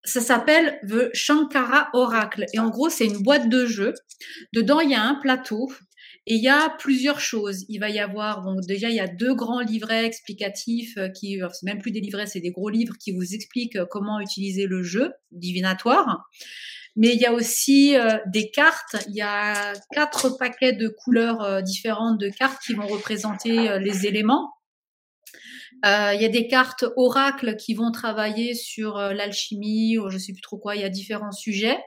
Ça s'appelle The Shankara Oracle. Et en gros, c'est une boîte de jeu. Dedans, il y a un plateau et il y a plusieurs choses. Il va y avoir, donc déjà, il y a deux grands livrets explicatifs euh, qui, c'est même plus des livrets, c'est des gros livres qui vous expliquent euh, comment utiliser le jeu divinatoire. Mais il y a aussi euh, des cartes. Il y a quatre paquets de couleurs différentes de cartes qui vont représenter les éléments. Euh, il y a des cartes oracles qui vont travailler sur euh, l'alchimie ou je sais plus trop quoi. Il y a différents sujets.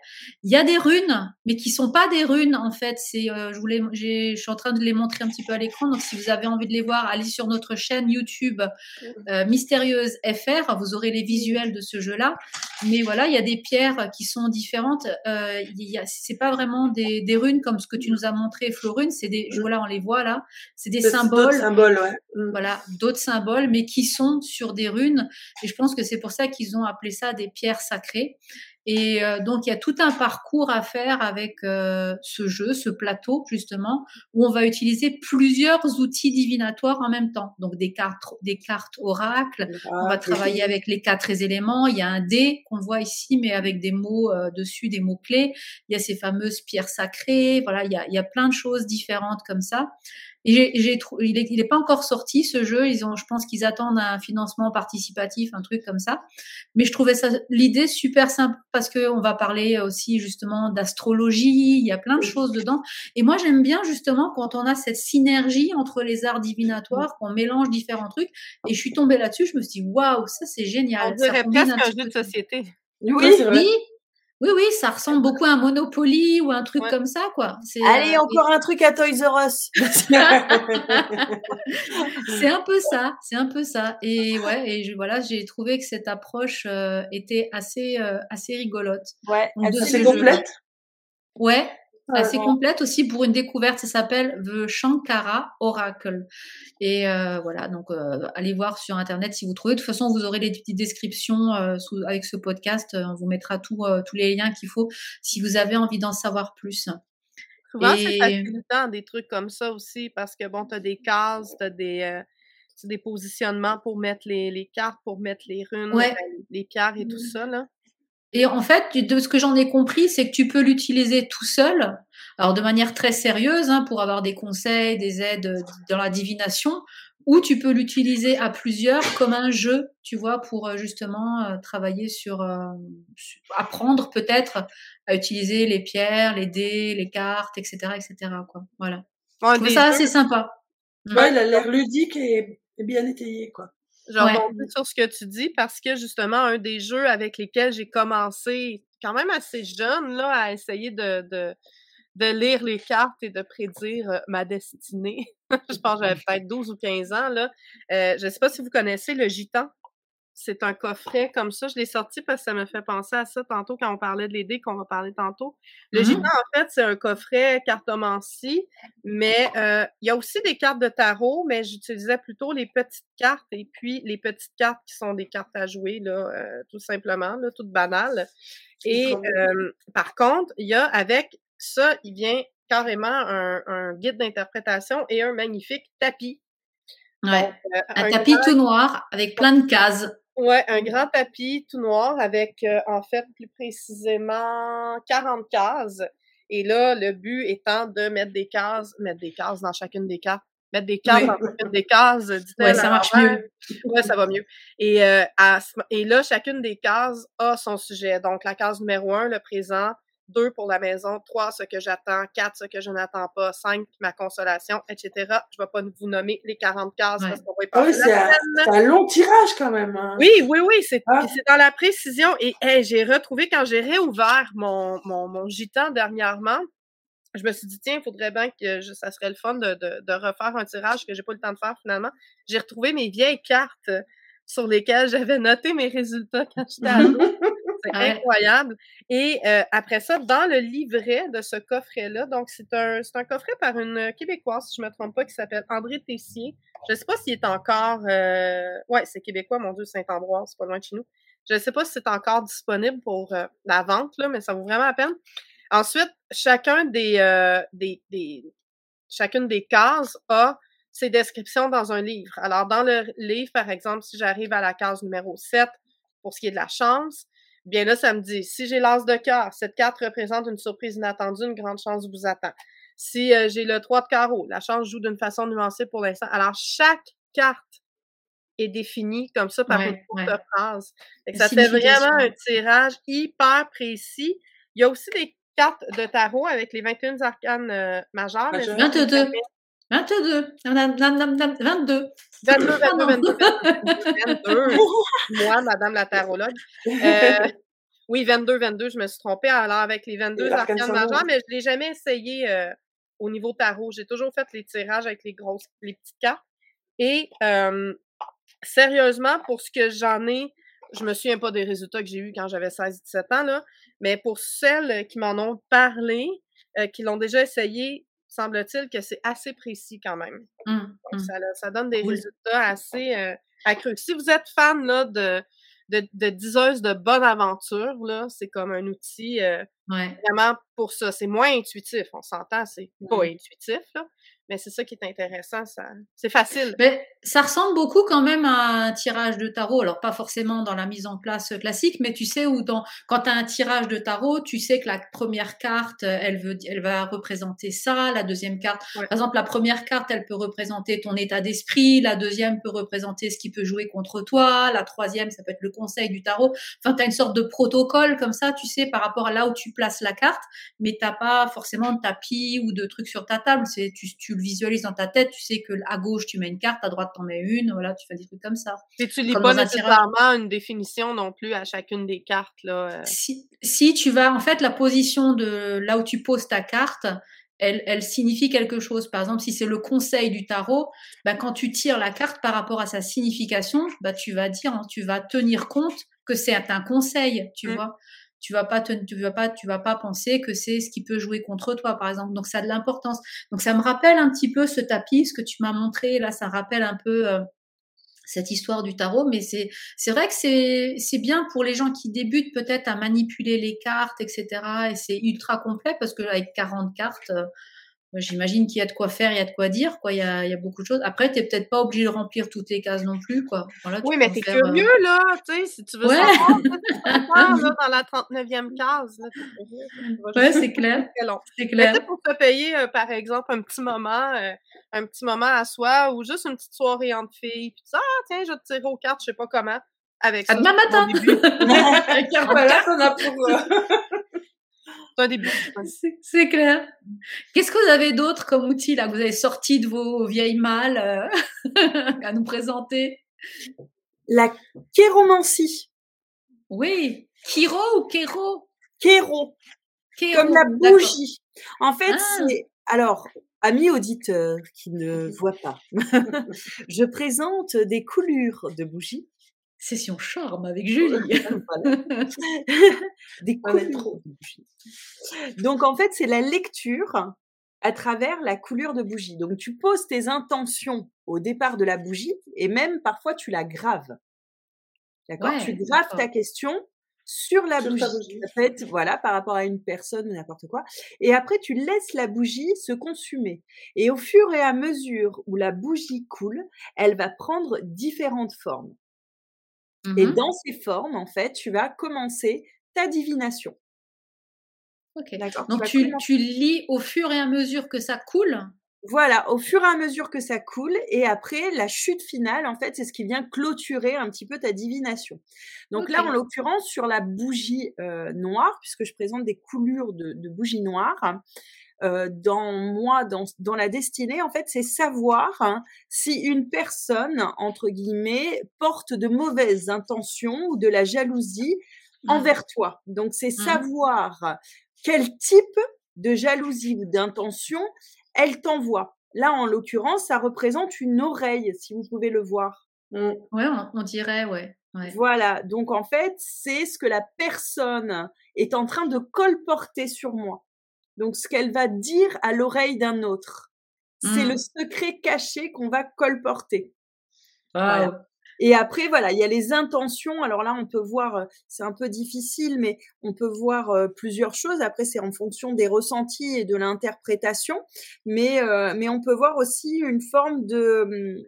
Il y a des runes, mais qui sont pas des runes en fait. C'est, euh, je voulais, je suis en train de les montrer un petit peu à l'écran. Donc si vous avez envie de les voir, allez sur notre chaîne YouTube Mystérieuse FR. Vous aurez les visuels de ce jeu-là. Mais voilà, il y a des pierres qui sont différentes. Euh, c'est pas vraiment des, des runes comme ce que tu nous as montré, Florune. C'est des, voilà, on les voit là. C'est des symboles symboles, ouais. Mm. voilà, d'autres symboles, mais qui sont sur des runes. Et je pense que c'est pour ça qu'ils ont appelé ça des pierres sacrées. Et euh, donc, il y a tout un parcours à faire avec euh, ce jeu, ce plateau, justement, où on va utiliser plusieurs outils divinatoires en même temps. Donc, des cartes, des cartes oracles. On va travailler avec les quatre éléments. Il y a un dé qu'on voit ici, mais avec des mots euh, dessus, des mots clés. Il y a ces fameuses pierres sacrées. Voilà, il y a, il y a plein de choses différentes comme ça. Et il, est, il est pas encore sorti ce jeu. Ils ont, je pense qu'ils attendent un financement participatif, un truc comme ça. Mais je trouvais ça l'idée super simple parce que on va parler aussi justement d'astrologie. Il y a plein de choses dedans. Et moi j'aime bien justement quand on a cette synergie entre les arts divinatoires, qu'on mélange différents trucs. Et je suis tombée là-dessus. Je me suis dit waouh, ça c'est génial. On Ça dirait presque un jeu de société. Oui. Oui, oui, oui, ça ressemble beaucoup à un Monopoly ou un truc Ouais. comme ça, quoi. C'est, Allez, euh, encore un truc à Toys R Us. <laughs> c'est un peu ça, c'est un peu ça. Et ouais, et je- voilà, j'ai trouvé que cette approche euh, était assez, euh, assez rigolote. ouais, de assez complète. Ouais, assez Ouais. complète aussi pour une découverte. Ça s'appelle The Shankara Oracle. Et euh, voilà, donc euh, allez voir sur internet si vous trouvez. De toute façon, vous aurez les petites descriptions euh, sous- avec ce podcast. Euh, On vous mettra tout, euh, tous les liens qu'il faut si vous avez envie d'en savoir plus. Souvent, c'est Et- facilitant des trucs comme ça aussi parce que bon, t'as des cases, t'as des, euh, t'as des positionnements pour mettre les, les cartes, pour mettre les runes, Ouais. les pierres et tout Mhm. ça, là. Et en fait, de ce que j'en ai compris, c'est que tu peux l'utiliser tout seul, alors de manière très sérieuse, hein, pour avoir des conseils, des aides euh, dans la divination, ou tu peux l'utiliser à plusieurs comme un jeu, tu vois, pour euh, justement euh, travailler sur, euh, sur- apprendre peut-être à utiliser les pierres, les dés, les cartes, etc., etc. Quoi. Voilà. Ouais, Je trouve ça jeux, assez sympa. Ouais, il a l'air ludique et, et bien étayé, quoi. Je Ouais. rebondis sur ce que tu dis parce que justement, un des jeux avec lesquels j'ai commencé quand même assez jeune là, à essayer de, de, de lire les cartes et de prédire euh, ma destinée. <laughs> je pense que j'avais peut-être 12 ou 15 ans. Là. Euh, je ne sais pas si vous connaissez le gitan. C'est un coffret comme ça. Je l'ai sorti parce que ça me fait penser à ça tantôt quand on parlait de les dés qu'on va parler tantôt. Le gitan, en fait, c'est un coffret cartomancie, mais euh, il y a aussi des cartes de tarot, mais j'utilisais plutôt les petites cartes et puis les petites cartes qui sont des cartes à jouer, là, euh, tout simplement, là, toutes banales. Et euh, par contre, il y a avec ça, il vient carrément un, un guide d'interprétation et un magnifique tapis. Ouais. Donc, Un tapis tout noir avec plein de cases. Ouais, un grand tapis tout noir avec, euh, en fait, plus précisément 40 cases. Et là, le but étant de mettre des cases, mettre des cases dans chacune des cartes. Mettre des cases Oui. dans chacune des cases, Ouais, ça marche mieux. Ouais, ça va mieux. Et, euh, à et là, chacune des cases a son sujet. Donc, la case numéro un, le présent, 2 pour la maison, 3 ce que j'attends, 4 ce que je n'attends pas, 5 ma consolation, etc. Je vais pas vous nommer les 40 cases Ouais. parce qu'on va y Ah oui, passer c'est la un, semaine. c'est un long tirage quand même. hein. Oui, oui, oui, c'est Ah. dans la précision. Et hey, j'ai retrouvé quand j'ai réouvert mon, mon, mon gitan dernièrement, je me suis dit, tiens, il faudrait bien que je- ça serait le fun de, de, de refaire un tirage que j'ai pas eu le temps de faire finalement. J'ai retrouvé mes vieilles cartes sur lesquelles j'avais noté mes résultats quand j'étais ado. <laughs> C'est Ouais. incroyable. Et euh, après ça, dans le livret de ce coffret-là, donc c'est un, un coffret par une Québécoise, si je me trompe pas, qui s'appelle André Tessier. Je sais pas s'il est encore... Euh... Ouais, c'est québécois, mon Dieu, Saint-Ambroise, c'est pas loin de chez nous. Je sais pas si c'est encore disponible pour euh, la vente, là, mais ça vaut vraiment la peine. Ensuite, chacun des, des, des, chacune des cases a ses descriptions dans un livre. Alors, dans le livre, par exemple, si j'arrive à la case numéro 7, pour ce qui est de la chance, bien là, ça me dit, si j'ai l'as de cœur, cette carte représente une surprise inattendue, une grande chance vous attend. Si euh, j'ai le 3 de carreau, la chance joue d'une façon nuancée pour l'instant. Alors, chaque carte est définie comme ça par Ouais, une courte ouais. phrase. Fait que ça fait vraiment un tirage hyper précis. Il y a aussi des cartes de tarot avec les 21 arcanes euh, majeures. 22. Jamais- 22. Nam, nam, nam, nam, 22. 22, 22, Pardon. 22, 22. <laughs> Moi, Madame la tarologue. <laughs> Euh, oui, 22, 22, je me suis trompée. Alors, avec les 22 Et l'arcane arcanes sonore. majeures, mais je l'ai jamais essayé euh, au niveau tarot. J'ai toujours fait les tirages avec les grosses, les petites cartes. Et euh, sérieusement, pour ce que j'en ai, je me souviens pas des résultats que j'ai eus quand j'avais 16-17 ans, là, mais pour celles qui m'en ont parlé, euh, qui l'ont déjà essayé, semble-t-il que c'est assez précis quand même. Hum, Donc, hum. ça, ça donne des Cool. résultats assez euh, accrus. Si vous êtes fan là, de, de, de diseuse de bonne aventure, là, c'est comme un outil euh, Ouais. vraiment pour ça. C'est moins intuitif, on s'entend, c'est pas Ouais. intuitif, là, mais c'est ça qui est intéressant. Ça, c'est facile. Mais ça ressemble beaucoup quand même à un tirage de tarot. Alors pas forcément dans la mise en place classique, mais tu sais où dans quand tu as un tirage de tarot, tu sais que la première carte, elle veut elle va représenter ça, la deuxième carte, Ouais. par exemple la première carte, elle peut représenter ton état d'esprit, la deuxième peut représenter ce qui peut jouer contre toi, la troisième ça peut être le conseil du tarot. Enfin, tu as une sorte de protocole comme ça, tu sais par rapport à là où tu places la carte, mais t'as pas forcément de tapis ou de trucs sur ta table, c'est tu, tu le visualises dans ta tête, tu sais que à gauche tu mets une carte, à droite t'en mets une, voilà, tu fais des trucs comme ça. Et tu lis Comme pas un nécessairement une définition non plus à chacune des cartes. Là. euh. Si, si tu vas, en fait, la position de là où tu poses ta carte, elle, elle signifie quelque chose. Par exemple, si c'est le conseil du tarot, bah, quand tu tires la carte par rapport à sa signification, bah, tu vas dire, hein, tu vas tenir compte que c'est un conseil, tu Mm. vois. Tu vas pas te, tu vas pas, tu vas pas penser que c'est ce qui peut jouer contre toi, par exemple. Donc, ça a de l'importance. Donc, ça me rappelle un petit peu ce tapis, ce que tu m'as montré. Là, ça rappelle un peu euh, cette histoire du tarot, mais c'est, c'est vrai que c'est, c'est bien pour les gens qui débutent peut-être à manipuler les cartes, etc. Et c'est ultra complet parce que avec 40 cartes, euh, j'imagine qu'il y a de quoi faire, il y a de quoi dire, quoi. Il y a, il y a beaucoup de choses. Après, t'es peut-être pas obligé de remplir toutes les cases non plus, quoi. Voilà, Oui, mais t'es faire, euh, curieux, là, tu sais, si tu veux Ouais. savoir, là, <laughs> dans la 39e case. Là, t'es Ouais, c'est clair, <laughs> c'est Mais clair. tu sais, pour te payer, euh, par exemple, un petit moment, euh, un petit moment à soi ou juste une petite soirée entre filles, puis tu dis, ah, tiens, je vais te tirer aux cartes, je sais pas comment, avec À ça. demain matin. <laughs> Voilà, ça a pour. C'est début. Clair. Qu'est-ce que vous avez d'autre comme outil là? Que vous avez sorti de vos vieilles malles euh, <laughs> à nous présenter? La kéromancie. Oui, Kiro ou Kéro? Kéro, comme la bougie. En fait, Ah. c'est alors amis auditeurs qui ne voient pas, <laughs> je présente des coulures de bougies, Session charme avec Julie. <laughs> <laughs> Des trop. Donc en fait, c'est la lecture à travers la coulure de bougie. Donc tu poses tes intentions au départ de la bougie et même parfois tu la graves. D'accord? Ouais, Tu graves ta question sur la Sur bougie. bougie. Peut être voilà par rapport à une personne ou n'importe quoi. Et après tu laisses la bougie se consumer. Et au fur et à mesure où la bougie coule, elle va prendre différentes formes. Et Mhm. dans ces formes, en fait, tu vas commencer ta divination. Ok. D'accord Donc tu, commencer- tu lis au fur et à mesure que ça coule? Voilà, au fur et à mesure que ça coule, et après, la chute finale, en fait, c'est ce qui vient clôturer un petit peu ta divination. Donc là, en l'occurrence, sur la bougie euh, noire, puisque je présente des coulures de, de bougie noire, euh, dans moi, dans, dans la destinée, en fait, c'est savoir hein, si une personne, entre guillemets, porte de mauvaises intentions ou de la jalousie mmh. envers toi. Donc, c'est mmh. savoir quel type de jalousie ou d'intention elle t'envoie. Là, en l'occurrence, ça représente une oreille, si vous pouvez le voir. Oui, Ouais, on, dirait, ouais. Voilà, donc en fait, c'est ce que la personne est en train de colporter sur moi. Donc, ce qu'elle va dire à l'oreille d'un autre. C'est le mmh. secret caché qu'on va colporter. Et après, voilà, il y a les intentions. Alors là, on peut voir, c'est un peu difficile, mais on peut voir plusieurs choses. Après, c'est en fonction des ressentis et de l'interprétation. Mais, mais on peut voir aussi une forme de, mmh,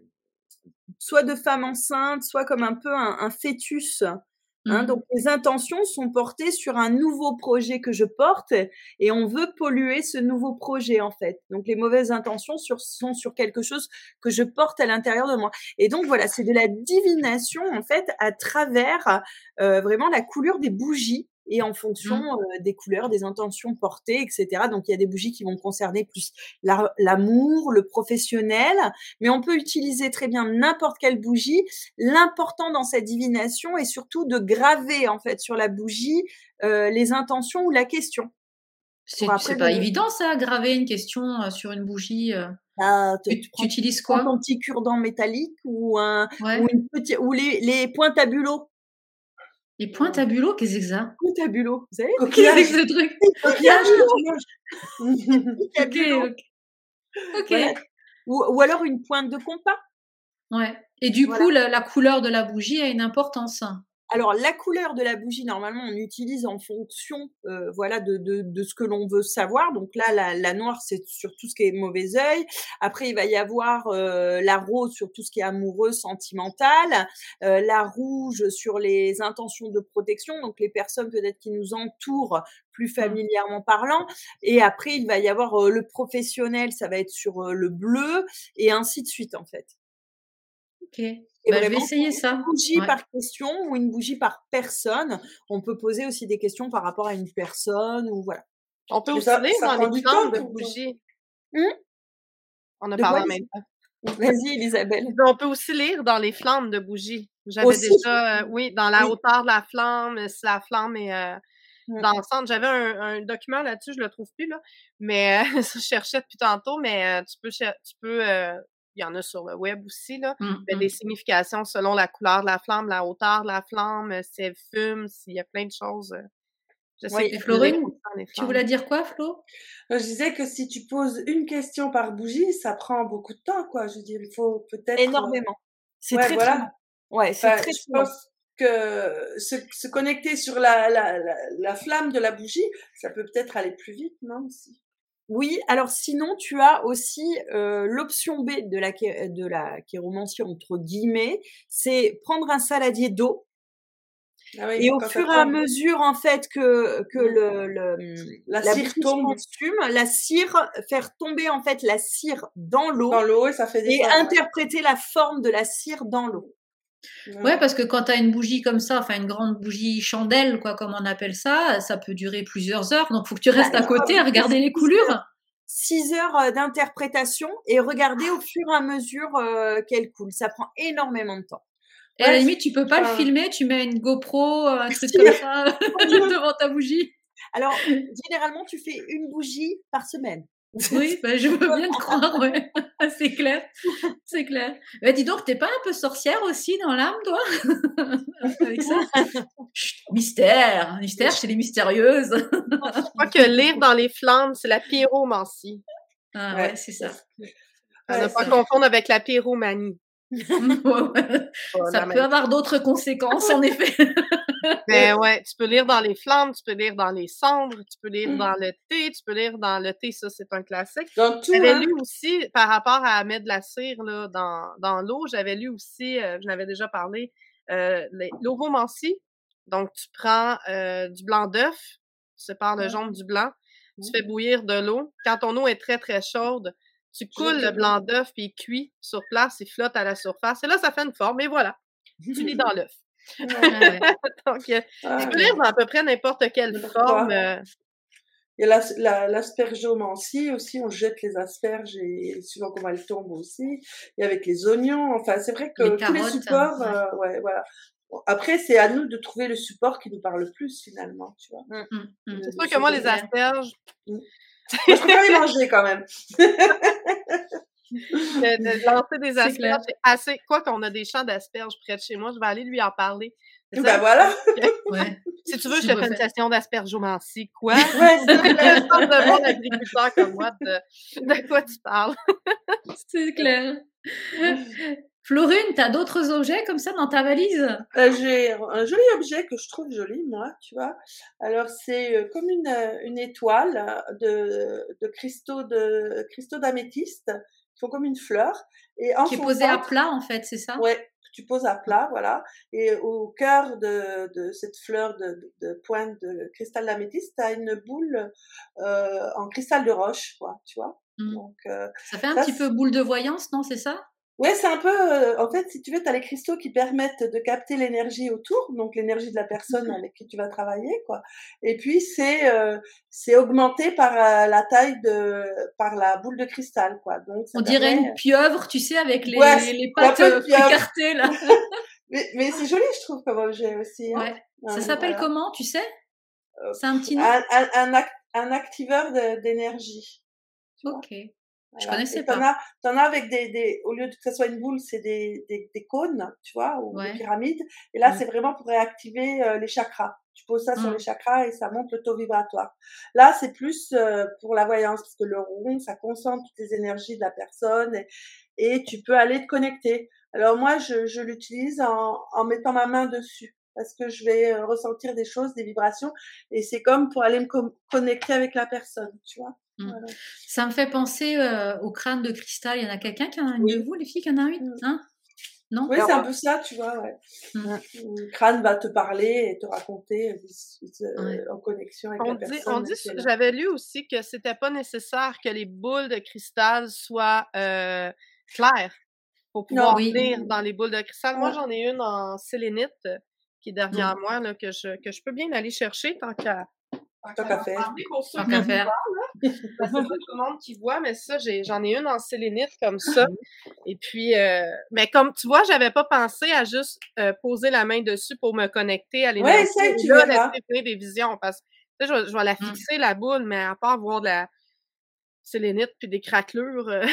soit de femme enceinte, soit comme un peu un fœtus Hein, mmh. donc les intentions sont portées sur un nouveau projet que je porte et on veut polluer ce nouveau projet en fait. Donc les mauvaises intentions sont sur quelque chose que je porte à l'intérieur de moi. Et donc voilà, c'est de la divination en fait à travers euh, vraiment la couleur des bougies et en fonction mmh. euh, des couleurs, des intentions portées, etc. Donc il y a des bougies qui vont concerner plus l'amour, le professionnel, mais on peut utiliser très bien n'importe quelle bougie. L'important dans cette divination est surtout de graver en fait sur la bougie euh, les intentions ou la question. C'est pas évident ça, graver une question euh, sur une bougie. Ah, tu, utilises quoi? Un petit cure-dent métallique ou un ou, une petite, ou les, les points tabulos les points tabulo, qu'est-ce que c'est ça? Points tabulo, vous savez Qu'est-ce que ce truc? <laughs> <laughs> Coquillage Ok, ok. Ou, ou, alors une pointe de compas. Ouais. Et du coup, la, la, couleur de la bougie a une importance. Alors la couleur de la bougie, normalement, on utilise en fonction, euh, voilà, de, de, de, ce que l'on veut savoir. Donc là, la, la noire, c'est sur tout ce qui est mauvais œil. Après, il va y avoir euh, la rose sur tout ce qui est amoureux, sentimental. Euh, la rouge sur les intentions de protection, donc les personnes peut-être qui nous entourent plus mmh. familièrement parlant. Et après, il va y avoir le professionnel, ça va être sur le bleu, et ainsi de suite, en fait. Ok. Et bah, je vais essayer ça. Une bougie par question ou une bougie par personne. On peut poser aussi des questions par rapport à une personne ou voilà. On peut aussi lire dans les flammes de bougies. Hum? On a parlé en même temps. <laughs> Vas-y, Elisabeth. On peut aussi lire dans les flammes de bougies. J'avais déjà, euh, oui, dans la hauteur de la flamme, si la flamme est euh, dans le centre. J'avais un, document là-dessus, je le trouve plus là, mais euh, <laughs> je cherchais depuis tantôt. Mais tu peux, tu peux il y en a sur le web aussi, là. Mmh, des significations selon la couleur de la flamme, la hauteur de la flamme, euh, si elle fume, s'il y a plein de choses. Euh, je sais Florine, tu voulais dire quoi, Flo? Je disais que si tu poses une question par bougie, ça prend beaucoup de temps, quoi. Je veux dire, il faut peut-être... Euh, Énormément. C'est très, voilà. Ouais, c'est très Je pense que se, connecter sur la, la, la, flamme de la bougie, ça peut peut-être aller plus vite, non aussi? Oui, alors sinon, tu as aussi euh, l'option B de la, de la chéromancie, entre guillemets, c'est prendre un saladier d'eau. Ah et au fur et à mesure, en fait, que, que le, le la, cire tombe, la cire, faire tomber, en fait, la cire dans l'eau. Dans l'eau, et ça fait des Et interpréter la forme de la cire dans l'eau. Ouais, parce que quand tu as une bougie comme ça, enfin une grande bougie chandelle, quoi, comme on appelle ça, ça peut durer plusieurs heures. Donc, faut que tu restes à côté à regarder les coulures. Six heures euh, d'interprétation et regarder au fur et à mesure euh, qu'elle coule. Ça prend énormément de temps. Et à la limite, tu peux pas le filmer, tu mets une GoPro, un truc comme ça <laughs> <laughs> devant ta bougie. Alors, <laughs> généralement, tu fais une bougie par semaine. Oui, bah, je veux bien te croire, ouais. <laughs> c'est clair, c'est clair. Mais dis donc, t'es pas un peu sorcière aussi dans l'âme, toi? <laughs> Avec ça? Mystère, mystère chez les mystérieuses. je crois que lire dans les flammes, c'est la pyromancie. Ah ouais, c'est ça. On ne pas confondre avec la pyromanie. <laughs> ça peut avoir d'autres conséquences, en effet. Mais <laughs> ouais, tu peux lire dans les flammes, tu peux lire dans les cendres, tu peux lire dans le thé, tu peux lire dans le thé, ça c'est un classique. J'avais hein? lu aussi, par rapport à mettre de la cire là, dans, dans l'eau, j'avais lu aussi, euh, je n'avais déjà parlé, euh, l'ovomancie. Donc tu prends euh, du blanc d'œuf, tu sépares le jaune du blanc, tu fais bouillir de l'eau. Quand ton eau est très très chaude, Tu coules le blanc d'œuf, puis il cuit sur place, il flotte à la surface. Et là, ça fait une forme, et voilà. Tu lis dans l'œuf. <laughs> Donc, euh, tu peux lire dans à peu près n'importe quelle forme. Euh. Il y a l'aspergeomancie aussi, on jette les asperges et souvent comment elles tombent aussi. Et avec les oignons, enfin c'est vrai que tous les supports, euh, ouais, voilà. Après, c'est à nous de trouver le support qui nous parle le plus finalement, tu vois. Mmh, mmh, mmh. C'est sûr que moi, les asperges, moi, je préfère les manger quand même. <laughs> de, lancer des asperges, c'est assez. Quoi qu'on a des champs d'asperges près de chez moi, je vais aller lui en parler. Ben voilà. <laughs> Ouais. Si tu veux, je te fais une session d'aspergeomancie. Quoi? Ouais, c'est <laughs> de bon agriculteur comme moi, de, de quoi tu parles? c'est clair. Florine, tu as d'autres objets comme ça dans ta valise? Euh, J'ai un joli objet que je trouve joli, moi, tu vois. Alors, c'est euh, comme une, euh, une étoile de, de cristaux de cristaux d'améthyste qui font comme une fleur. Et en qui est posée à plat, en fait, c'est ça? Ouais, tu poses à plat, voilà. Et au cœur de, de cette fleur de, de, pointe de cristal d'améthyste, tu as une boule euh, en cristal de roche, quoi, tu vois. Mmh. Donc, ça fait un petit peu boule de voyance, non C'est ça? Ouais, c'est un peu, euh, en fait, si tu veux, tu as les cristaux qui permettent de capter l'énergie autour, donc l'énergie de la personne mmh avec qui tu vas travailler, quoi. Et puis c'est euh, c'est augmenté par euh, la taille de, par la boule de cristal, quoi. Donc on dirait une pieuvre, tu sais, avec les, les pattes écartées là. <laughs> mais, mais c'est joli, je trouve, comme objet aussi. Hein. Ouais. Ça s'appelle comment, tu sais? C'est un petit nom? Un, un, un, activeur d'énergie. Ok. Je connaissais pas. T'en as, as avec des, des, au lieu de que ça soit une boule, c'est des, des, des, cônes, tu vois, ou des pyramides. Et là, mmh. c'est vraiment pour réactiver euh, les chakras. Tu poses ça sur mmh. les chakras et ça monte le taux vibratoire. Là, c'est plus euh, pour la voyance, parce que le rond, ça concentre toutes les énergies de la personne et, et tu peux aller te connecter. Alors moi, je, je l'utilise en, en mettant ma main dessus parce que je vais euh, ressentir des choses, des vibrations, et c'est comme pour aller me connecter avec la personne, tu vois. Mmh. Ça me fait penser euh, au crâne de cristal. Il y en a quelqu'un qui en a une de vous, les filles, qui en a une mmh. hein? Non? Oui, c'est un peu ça, tu vois. Ouais. Mmh. Le crâne va te parler et te raconter euh, en connexion avec on la dit, personne. On dit, j'avais lu aussi que c'était pas nécessaire que les boules de cristal soient euh, claires pour pouvoir venir dans les boules de cristal. Moi, j'en ai une en sélénite qui est derrière moi, là, que, je, que je peux bien aller chercher tant qu'à Tant qu'à faire. Tant qu'à faire. C'est pas tout le monde qui voit, mais ça, j'en ai, une en sélénite comme ça. Et puis, euh, mais comme tu vois, j'avais pas pensé à juste euh, poser la main dessus pour me connecter à l'énergie. Ouais, c'est tu là, des visions parce que je, je vais la mmh. fixer, la boule, mais à part voir de la, sélénite puis des craquelures. Euh,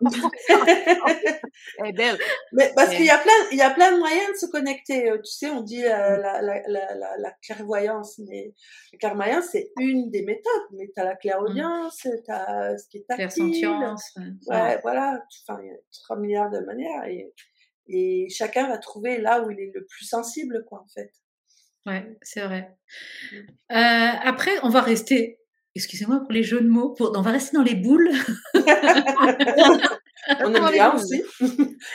<laughs> <laughs> elle est belle. Mais parce qu'il y a plein, il y a plein de moyens de se connecter. Euh, tu sais, on dit euh, la, la, la, la, clairvoyance, mais la clairvoyance, c'est une des méthodes. Mais tu as la clairaudience, mmh. tu as ce qui est tactile. Ouais, voilà. Enfin, il y a 3 milliards de manières et, et chacun va trouver là où il est le plus sensible, quoi, en fait. Ouais, c'est vrai. Euh, après, on va rester excusez-moi pour les jeux de mots, on va rester dans les boules. <laughs> on aime bien aussi.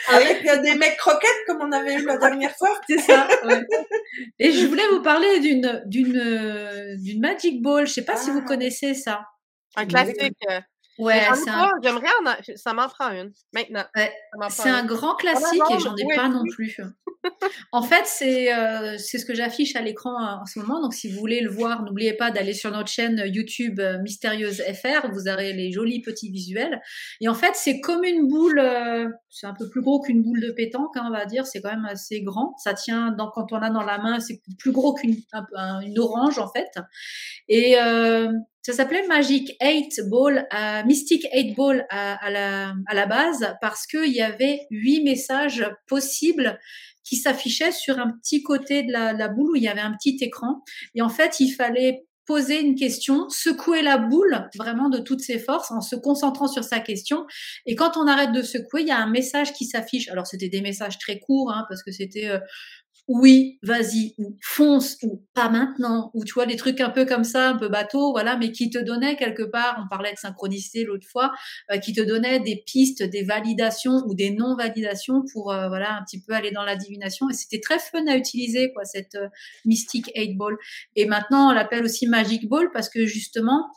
Avec des mecs croquettes comme on avait eu la dernière fois. C'est ça. <laughs> Et je voulais vous parler d'une d'une d'une Magic Ball. Je sais pas si vous ah. connaissez ça. Un classique. Ouais, j'aimerais ça m'en prend une maintenant. c'est un grand classique et j'en ai pas non plus. <laughs> en fait, c'est euh, c'est ce que j'affiche à l'écran euh, en ce moment. Donc, si vous voulez le voir, n'oubliez pas d'aller sur notre chaîne YouTube euh, Mystérieuse FR. Vous aurez les jolis petits visuels. Et en fait, c'est comme une boule. c'est un peu plus gros qu'une boule de pétanque, hein, on va dire. C'est quand même assez grand. Ça tient dans, quand on a dans la main, c'est plus gros qu'une une orange en fait. Et ça s'appelait Magic 8 Ball, euh, Mystic 8 Ball à, à, la, à la base parce qu'il y avait huit messages possibles qui s'affichaient sur un petit côté de la, la, boule où il y avait un petit écran. Et en fait, il fallait poser une question, secouer la boule vraiment de toutes ses forces en se concentrant sur sa question. Et quand on arrête de secouer, il y a un message qui s'affiche. Alors c'était des messages très courts hein, parce que c'était euh, oui, vas-y, ou fonce, ou pas maintenant, ou tu vois, des trucs un peu comme ça, un peu bateau, voilà, mais qui te donnaient quelque part, on parlait de synchronicité l'autre fois, euh, qui te donnait des pistes, des validations ou des non-validations pour, euh, voilà, un petit peu aller dans la divination. Et c'était très fun à utiliser, quoi, cette euh, Mystic 8 Ball. Et maintenant, on l'appelle aussi Magic Ball parce que justement,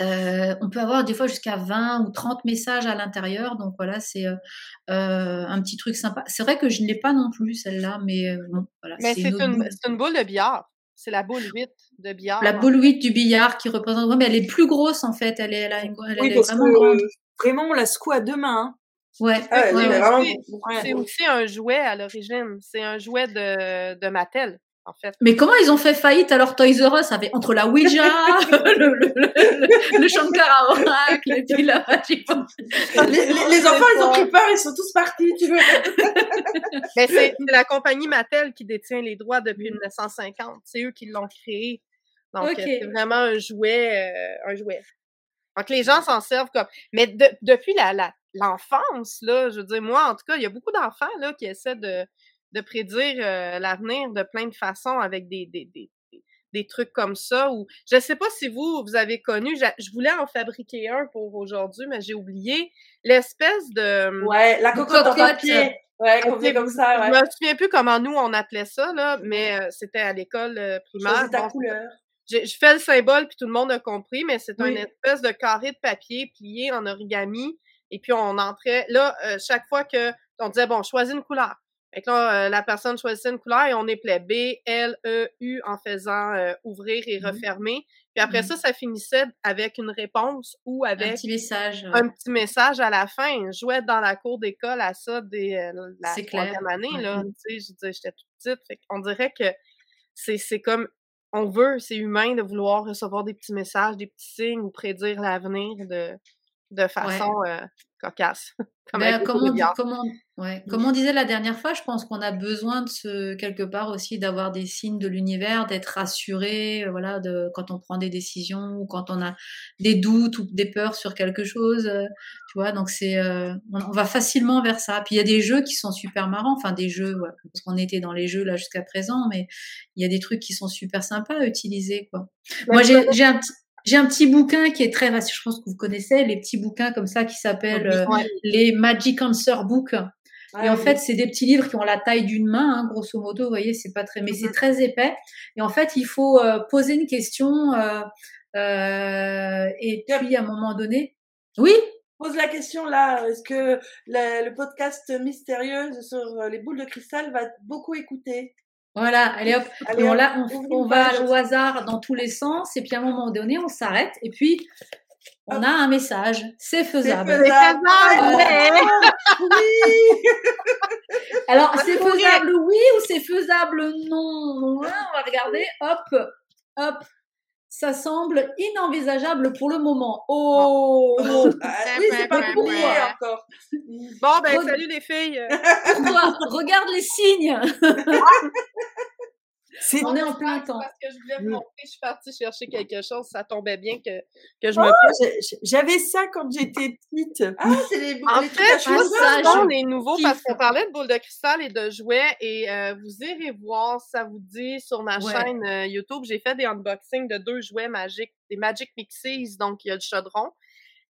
Euh, on peut avoir des fois jusqu'à 20 ou 30 messages à l'intérieur. Donc voilà, c'est euh, euh, un petit truc sympa. C'est vrai que je ne l'ai pas non plus, celle-là, mais bon, voilà. Mais c'est une, une, boule de billard. C'est la boule 8 de billard. La boule 8 du billard qui représente. mais elle est plus grosse en fait. Elle est, elle, a une, elle, est vraiment grande. Vraiment, on la secoue à deux mains. Hein. Ouais. Ah, c'est aussi un jouet à l'origine. C'est un jouet de, de Mattel. En fait. Mais comment ils ont fait faillite alors Toys R Us avait entre la Ouija, <laughs> le, le, le, le Shankara Oracle et puis la les, les, enfants ils ont pris peur, ils sont tous partis, tu veux. <laughs> Mais c'est la compagnie Mattel qui détient les droits depuis 1950. Mm. C'est eux qui l'ont créé. Donc c'est vraiment un jouet, euh, un jouet. Donc les gens s'en servent comme. Mais de, depuis la, la l'enfance, là, je veux dire, moi, en tout cas, il y a beaucoup d'enfants là qui essaient de, de prédire euh, l'avenir de plein de façons avec des, des, des, des, trucs comme ça. Ou je sais pas si vous, vous avez connu, je, voulais en fabriquer un pour aujourd'hui, mais j'ai oublié l'espèce de. Hum, ouais, la cocotte en papier. Ouais, comme ça, ouais. Je me souviens plus comment nous on appelait ça, là, mais euh, c'était à l'école euh, primaire. ta couleur. Je, fais le symbole puis tout le monde a compris, mais c'est une espèce de carré de papier plié en origami et puis on entrait, là, euh, chaque fois que on disait, bon, choisis une couleur. Et là, euh, la personne choisissait une couleur et on appelait B, L, E, U en faisant euh, ouvrir et mmh refermer. Puis après mmh ça, ça finissait avec une réponse ou avec un petit message. Un petit message à la fin. Je jouais dans la cour d'école à ça dès la troisième année. Là, mmh. tu sais, j'étais toute petite. Fait on dirait que c'est comme on veut, c'est humain de vouloir recevoir des petits messages, des petits signes ou prédire l'avenir de, de façon euh, cocasse. <laughs> comme, on, disait la dernière fois, je pense qu'on a besoin de ce, quelque part aussi d'avoir des signes de l'univers, d'être rassuré, euh, voilà, de, quand on prend des décisions ou quand on a des doutes ou des peurs sur quelque chose, euh, tu vois? Donc c'est, on, va facilement vers ça. Puis il y a des jeux qui sont super marrants, enfin des jeux, parce qu'on était dans les jeux là jusqu'à présent, mais il y a des trucs qui sont super sympas à utiliser, quoi. Moi j'ai un petit j'ai un petit bouquin qui est très facile, je pense que vous connaissez, les petits bouquins comme ça qui s'appellent euh, les Magic Answer Books. et en fait, c'est des petits livres qui ont la taille d'une main, hein, grosso modo. Vous voyez, c'est pas très, mais c'est mm-hmm. très épais. Et en fait, il faut euh, poser une question euh, euh, et puis à un moment donné, oui? Pose la question là. Est-ce que le, le podcast mystérieux sur les boules de cristal va beaucoup écouter? Voilà, allez hop, on, on, va au hasard dans tous les sens, et puis à un moment donné, on s'arrête, et puis on a un message, c'est faisable. C'est faisable, oui. Alors, c'est faisable, oui, ou c'est faisable, non. On va regarder, hop, hop, ça semble inenvisageable pour le moment. Oh, ah, oui, c'est pas pour encore? Bon, ben, salut les filles. Pourquoi? Regarde les signes. <laughs> on est en plein temps. Parce que je voulais vous montrer, je suis partie chercher quelque chose, ça tombait bien que, que je me oh, J'avais ça quand j'étais petite. Ah, c'est les boules En fait, ça sont les nouveaux parce qu'on parlait de boules de cristal et de jouets et euh, vous irez voir, ça vous dit sur ma chaîne euh, YouTube, j'ai fait des unboxings de deux jouets magiques, des Magic Mixies, donc il y a le chaudron.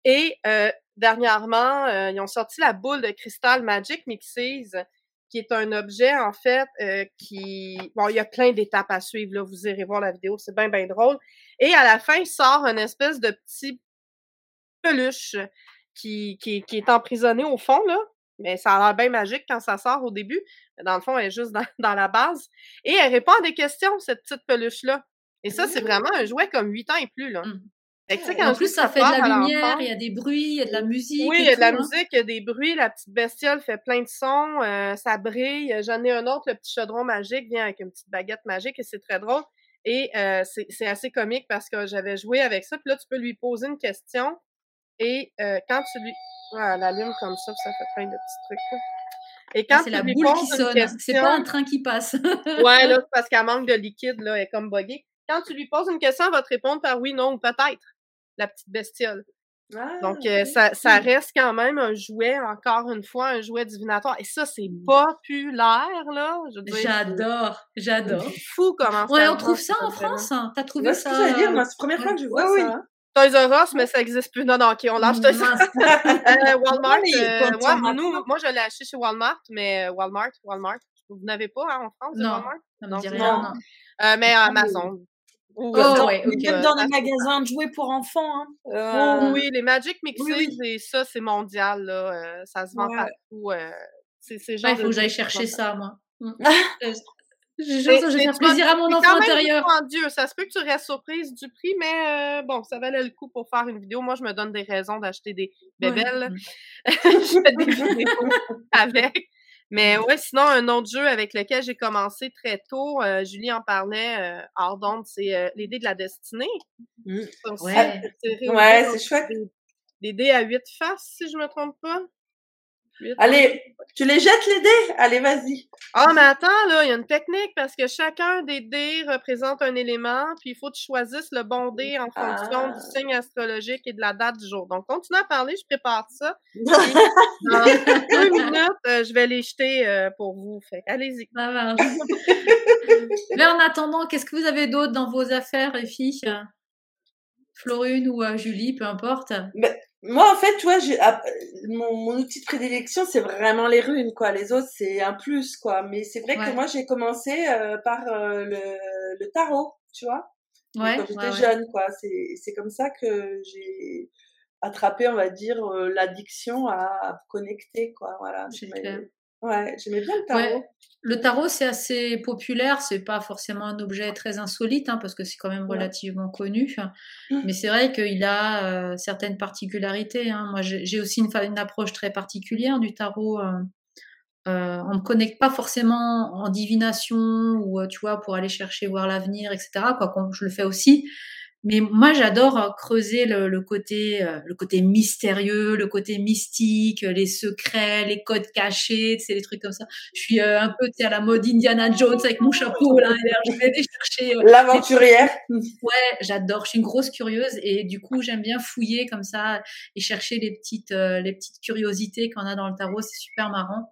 Et euh, dernièrement, ils ont sorti la boule de cristal Magic Mixies qui est un objet, en fait, euh, qui... Bon, il y a plein d'étapes à suivre, là. Vous irez voir la vidéo, c'est bien, bien drôle. Et à la fin, il sort une espèce de petit peluche qui, qui, qui est emprisonné au fond, là. Mais ça a l'air bien magique quand ça sort au début. Mais dans le fond, elle est juste dans, dans la base. Et elle répond à des questions, cette petite peluche-là. Et ça, c'est mmh. vraiment un jouet comme 8 ans et plus, là. En plus, ça fait de la lumière, il y a des bruits, il y a de la musique. Oui, il y a de la hein. musique, il y a des bruits. La petite bestiole fait plein de sons, euh, ça brille. J'en ai un autre, le petit chaudron magique, vient avec une petite baguette magique et c'est très drôle. Et euh, c'est assez comique parce que j'avais joué avec ça. Puis là, tu peux lui poser une question et euh, quand tu lui... Ouais, elle allume comme ça, ça fait plein de petits trucs. Et quand c'est la boule qui sonne, c'est pas un train qui passe. <laughs> ouais, là, parce qu'elle manque de liquide, là, elle est comme buggée. Quand tu lui poses une question, elle va te répondre par oui, non ou peut-être la petite bestiole. Donc, ah, euh, ça, ça reste quand même un jouet, encore une fois, un jouet divinatoire. Et ça, c'est mmh. populaire, là. J'adore, j'adore. fou comment ouais, on trouve ça en France. Hein. T'as trouvé ça? C'est dire, moi, c'est la première fois que je vois ça. Hein. Toys R Us, mais ça n'existe plus. Non, non, OK, on lâche ça. <laughs> euh, Walmart, euh, nous, moi, je l'ai acheté chez Walmart, mais euh, Walmart, Walmart, vous n'avez pas hein, en France, non, Walmart? Non, non, non. Euh, mais Amazon, Ou oh, dans, ouais, même dans les magasins de jouets pour enfants. Hein. Euh... oui, les Magic Mixes et ça, c'est mondial. Là. ça se vend partout. c'est genre Il faut que j'aille chercher ça, moi. <laughs> Mmh. Je, je, vais faire plaisir à mon enfant intérieur. Dieu, ça se peut que tu restes surprise du prix, mais euh, bon, ça valait le coup pour faire une vidéo. Moi, je me donne des raisons d'acheter des bébelles. Mmh. <laughs> je fais des vidéos avec. Mais ouais, sinon, un autre jeu avec lequel j'ai commencé très tôt, euh, Julie en parlait, euh, c'est euh, les dés de la destinée. Mmh. ouais, ouais c'est chouette. Les dés à huit faces, si je me trompe pas. Allez, tu les jettes les dés? Allez, vas-y. Ah, mais attends, là, il y a une technique parce que chacun des dés représente un élément, puis il faut que tu choisisses le bon dé en fonction du ah. signe astrologique et de la date du jour. Donc, continue à parler, je prépare ça. <laughs> dans deux minutes, euh, je vais les jeter euh, pour vous. Fait allez-y. Mais en attendant, qu'est-ce que vous avez d'autre dans vos affaires, les filles? Florune ou euh, Julie, peu importe. Moi, en fait, tu vois, j'ai, mon, mon, outil de prédilection, c'est vraiment les runes, quoi. Les autres, c'est un plus, quoi. Mais c'est vrai que moi, j'ai commencé euh, par euh, le, le, tarot, tu vois. Ouais, quand j'étais jeune, quoi. C'est, c'est comme ça que j'ai attrapé, on va dire, euh, l'addiction à, à connecter, quoi. Voilà. Ouais, j'aimais bien le tarot. Le tarot, c'est assez populaire, c'est pas forcément un objet très insolite, hein, parce que c'est quand même relativement connu. Mmh. Mais c'est vrai qu'il a euh, certaines particularités. Hein. Moi, j'ai aussi une, une, approche très particulière du tarot. Euh, euh, on ne connecte pas forcément en divination ou tu vois pour aller chercher voir l'avenir, etc. Quoi, je le fais aussi, mais moi, j'adore euh, creuser le, le, côté, euh, le côté mystérieux, le côté mystique, euh, les secrets, les codes cachés, c'est des trucs comme ça. Je suis un peu à la mode Indiana Jones avec mon chapeau là. Je vais aller chercher l'aventurière. Ouais, j'adore. Je suis une grosse curieuse et du coup, j'aime bien fouiller comme ça et chercher les petites, les petites curiosités qu'on a dans le tarot. C'est super marrant.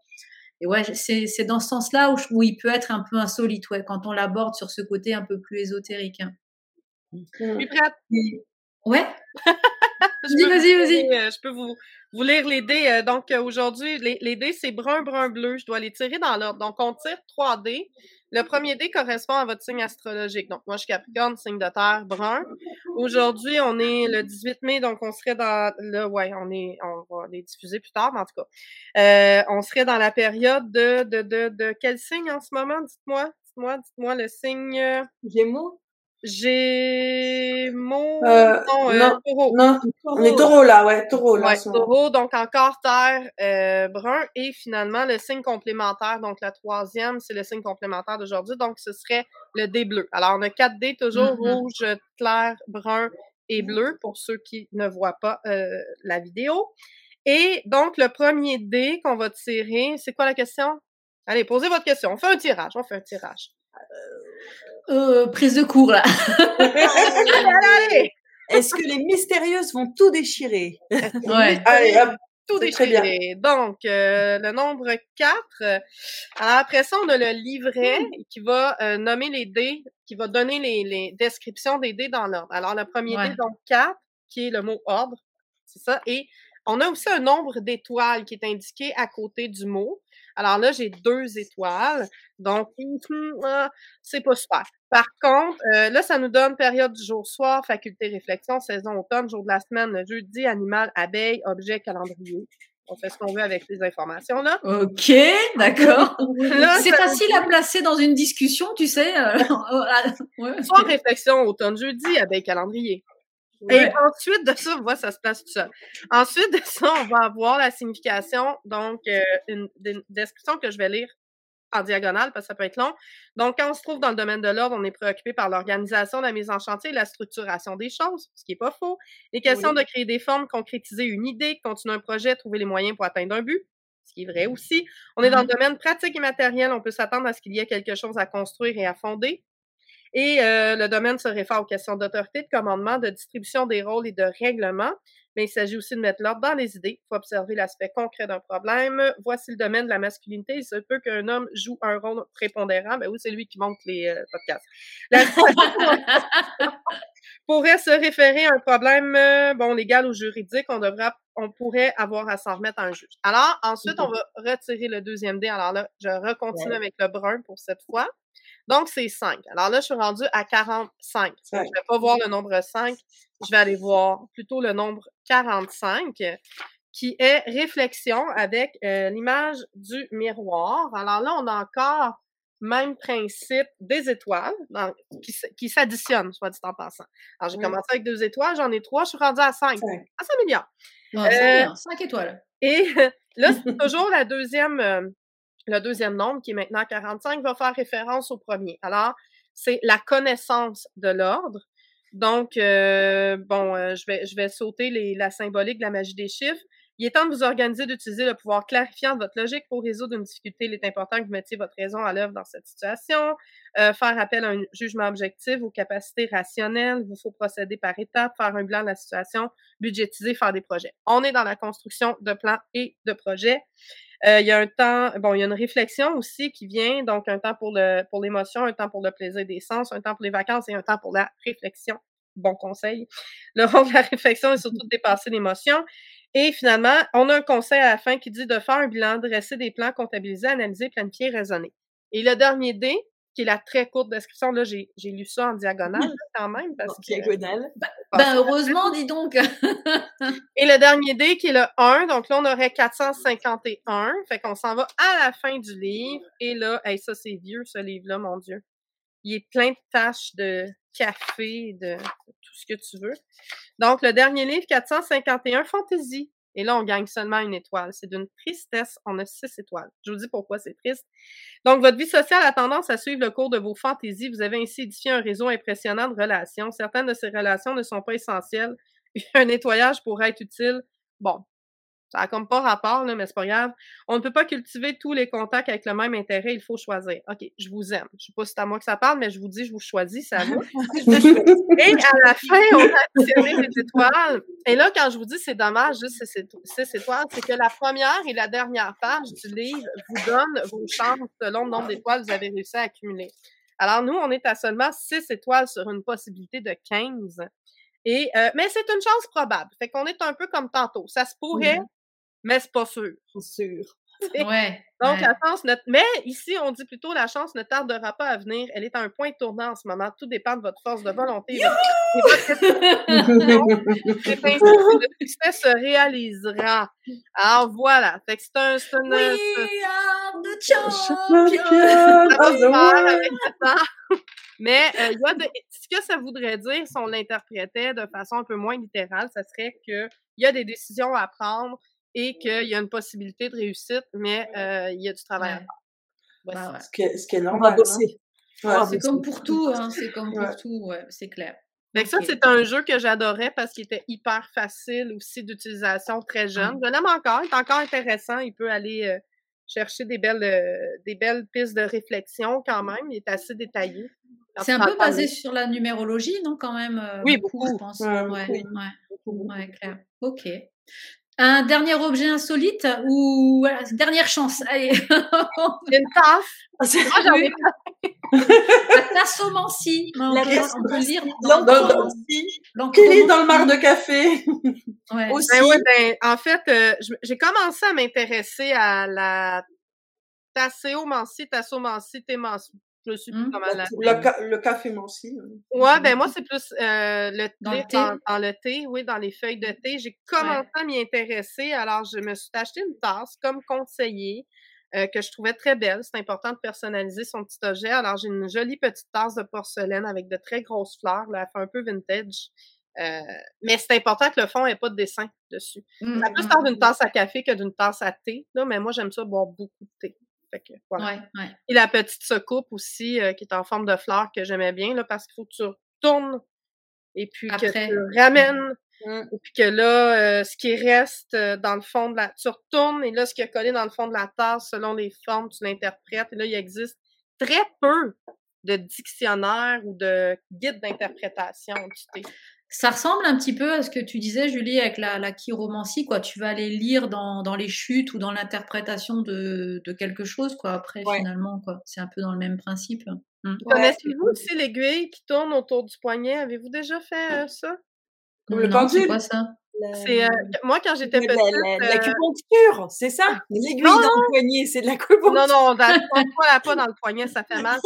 Et ouais, c'est dans ce sens-là où, où, il peut être un peu insolite, ouais, quand on l'aborde sur ce côté un peu plus ésotérique. Hein. <laughs> Je suis prête. Ouais. vas-y, vas-y, vas-y. Euh, je peux vous, vous lire les dés. Euh, donc, euh, aujourd'hui, les, les, dés, c'est brun, brun, bleu. Je dois les tirer dans l'ordre. Donc, on tire trois dés. Le premier dé correspond à votre signe astrologique. Donc, moi, je suis Capricorne, signe de terre, brun. Aujourd'hui, on est le 18 mai, donc on serait dans le, ouais, on est, on va les diffuser plus tard, mais en tout cas, euh, on serait dans la période de, de, de, de quel signe en ce moment? Dites-moi, dites-moi, dites-moi le signe. Gémeaux. Gémeaux. Euh, non, euh, non, taureau. non, on est taureau là, ouais, taureau là. Ouais, taureau, donc encore terre, euh, brun, et finalement le signe complémentaire, donc la troisième, c'est le signe complémentaire d'aujourd'hui, donc ce serait le dé bleu. Alors on a quatre dés toujours, mm-hmm. rouge, clair, brun et bleu, pour ceux qui ne voient pas euh, la vidéo. Et donc le premier dé qu'on va tirer, c'est quoi la question? Allez, posez votre question. On fait un tirage, on fait un tirage. Euh, prise de cours là. <laughs> Est-ce que les mystérieuses vont tout déchirer? Ouais. Allez, tout déchirer. Donc, euh, le nombre 4. Alors, après ça, on a le livret qui va euh, nommer les dés, qui va donner les, les descriptions des dés dans l'ordre. Alors, le premier dé, donc 4, qui est le mot ordre. C'est ça. Et on a aussi un nombre d'étoiles qui est indiqué à côté du mot. Alors là, j'ai deux étoiles. Donc, ah, c'est pas super. Par contre, euh, là, ça nous donne période du jour-soir, faculté réflexion, saison automne, jour de la semaine, jeudi, animal, abeille, objet, calendrier. On fait ce qu'on veut avec ces informations-là. OK, d'accord. <laughs> c'est facile à placer dans une discussion, tu sais. Euh, <laughs> Soir, réflexion, automne, jeudi, abeille, calendrier. Et ensuite de ça, on voit, ça se place tout seul. Ensuite de ça, on va avoir la signification, donc euh, une, description que je vais lire en diagonale parce que ça peut être long. Donc, quand on se trouve dans le domaine de l'ordre, on est préoccupé par l'organisation, la mise en chantier la structuration des choses, ce qui est pas faux. Les questions de créer des formes, concrétiser une idée, continuer un projet, trouver les moyens pour atteindre un but, ce qui est vrai aussi. On est dans le mm-hmm. domaine pratique et matériel, on peut s'attendre à ce qu'il y ait quelque chose à construire et à fonder. Et euh, le domaine se réfère aux questions d'autorité, de commandement, de distribution des rôles et de règlement. Mais il s'agit aussi de mettre l'ordre dans les idées. Il faut observer l'aspect concret d'un problème. Voici le domaine de la masculinité. Il se peut qu'un homme joue un rôle prépondérant. Ben oui, c'est lui qui monte les euh, podcasts. La <laughs> pourrait se référer à un problème euh, bon légal ou juridique. On devrait, on pourrait avoir à s'en remettre à un juge. Alors ensuite, on va retirer le deuxième dé. Alors là, je recontinue avec le brun pour cette fois. Donc, c'est 5. Alors là, je suis rendue à 45. Je ne vais pas voir le nombre 5. Je vais aller voir plutôt le nombre 45 qui est réflexion avec euh, l'image du miroir. Alors là, on a encore même principe des étoiles qui, qui s'additionnent, soit dit en passant. Alors, j'ai commencé avec deux étoiles, j'en ai trois, je suis rendue à cinq. À 5 millions. Euh, cinq étoiles. Et <laughs> là, c'est toujours la deuxième, euh, le deuxième nombre qui est maintenant 45 va faire référence au premier. Alors, c'est la connaissance de l'ordre. Donc, euh, bon, je, vais, je vais sauter la symbolique la magie des chiffres. Il est temps de vous organiser, d'utiliser le pouvoir clarifiant de votre logique pour résoudre une difficulté. Il est important que vous mettiez votre raison à l'œuvre dans cette situation. Euh, faire appel à un jugement objectif, aux capacités rationnelles. Il vous faut procéder par étapes, faire un bilan de la situation, budgétiser, faire des projets. On est dans la construction de plans et de projets. Euh, il y a un temps, bon, il y a une réflexion aussi qui vient, donc un temps pour le pour l'émotion, un temps pour le plaisir des sens, un temps pour les vacances et un temps pour la réflexion. Bon conseil. Le rôle de la réflexion est surtout de dépasser l'émotion. Et finalement, on a un conseil à la fin qui dit de faire un bilan, dresser des plans, comptabiliser, analyser, planifier, raisonner. Et le dernier D, qui est la très courte description, là, j'ai, lu ça en diagonale <laughs> quand même. Parce que, diagonale. Ben, ben heureusement, dis donc. <laughs> et le dernier D, qui est le 1, donc là, on aurait 451. Fait qu'on s'en va à la fin du livre. Et là, hey, ça, c'est vieux, ce livre-là, mon Dieu. Il est plein de taches de café, de tout ce que tu veux. Donc, le dernier livre, 451, Fantasy. Et là, on gagne seulement une étoile. C'est d'une tristesse. On a six étoiles. Je vous dis pourquoi c'est triste. Donc, votre vie sociale a tendance à suivre le cours de vos fantaisies. Vous avez ainsi édifié un réseau impressionnant de relations. Certaines de ces relations ne sont pas essentielles. <laughs> Un nettoyage pourrait être utile. Bon, ça n'a comme pas rapport, là, mais c'est pas grave. On ne peut pas cultiver tous les contacts avec le même intérêt, il faut choisir. OK, je vous aime. Je sais pas si c'est à moi que ça parle, mais je vous dis, je vous choisis, ça va. <laughs> et à la fin, on a additionné les étoiles. Et là, quand je vous dis c'est dommage, juste ces étoiles, c'est que la première et la dernière page du livre vous donnent vos chances selon le nombre d'étoiles que vous avez réussi à accumuler. Alors, nous, on est à seulement 6 étoiles sur une possibilité de 15. Et, euh, mais c'est une chance probable. Fait qu'on est un peu comme tantôt. Ça se pourrait mais c'est pas sûr. sûr. <laughs> Ouais. Donc, la chance, ne... mais ici, on dit plutôt la chance ne tardera pas à venir. Elle est à un point tournant en ce moment. Tout dépend de votre force de volonté. Le <laughs> succès se réalisera. Alors, voilà. Fait que c'est un... C'est une, We are the Mais euh, y a de... ce que ça voudrait dire, si on l'interprétait de façon un peu moins littérale, ça serait qu'il y a des décisions à prendre et qu'il y a une possibilité de réussite, mais euh, il y a du travail à faire. Bah, ce, qui est, ce, qui est, normal. Hein. c'est comme pour <laughs> tout, hein, c'est comme pour tout, ouais, c'est clair. Donc ça, c'est un jeu que j'adorais parce qu'il était hyper facile aussi d'utilisation très jeune. Je l'aime encore, il est encore intéressant. Il peut aller euh, chercher des belles, euh, des belles pistes de réflexion quand même. Il est assez détaillé. C'est un peu basé sur la numérologie, non, quand même Oui, beaucoup, je pense? Ouais, ouais, ouais, clair. Ok. Un dernier objet insolite ou dernière chance Allez. <laughs> une tasse. Ah, la tassomancie. La est dans le mar de café ouais. Aussi. Ben ouais, ben, en fait, euh, j'ai commencé à m'intéresser à la tasséomancie, tassomancie, témancie je suis plus mmh. comment la le, le café aussi. Hein. Ouais, ben moi, c'est plus euh, le thé, dans le thé. Dans, le thé, oui, dans les feuilles de thé. J'ai commencé à m'y intéresser, alors je me suis acheté une tasse comme conseiller. Euh, que je trouvais très belle. C'est important de personnaliser son petit objet. Alors, j'ai une jolie petite tasse de porcelaine avec de très grosses fleurs. Là, elle fait un peu vintage. Euh, mais c'est important que le fond ait pas de dessin dessus. Mmh, ça peut mmh, d'une tasse à café que d'une tasse à thé. Là, mais moi, j'aime ça boire beaucoup de thé. Et la petite secoupe aussi, euh, qui est en forme de fleur, que j'aimais bien, là, parce qu'il faut que tu retournes et puis que tu ramènes. Mmh. Et puis que là, euh, ce qui reste euh, dans le fond de la... Tu retournes et là, ce qui est collé dans le fond de la tasse, selon les formes, tu l'interprètes. Et là, il existe très peu de dictionnaires ou de guides d'interprétation. Ça ressemble un petit peu à ce que tu disais, Julie, avec la, la chiromancie, quoi. Tu vas aller lire dans, dans les chutes ou dans l'interprétation de, de, quelque chose, quoi, après, finalement, quoi. C'est un peu dans le même principe. Mmh. Connaissez-vous aussi l'aiguille qui tourne autour du poignet? Avez-vous déjà fait euh, ça? Comme le pendule? quoi ça? C'est euh, moi quand j'étais petite. La, l'acupuncture, c'est ça? L'aiguille dans le poignet, c'est de l'acupuncture. Non, non, dans, <laughs> pas, pas dans le poignet, ça fait mal.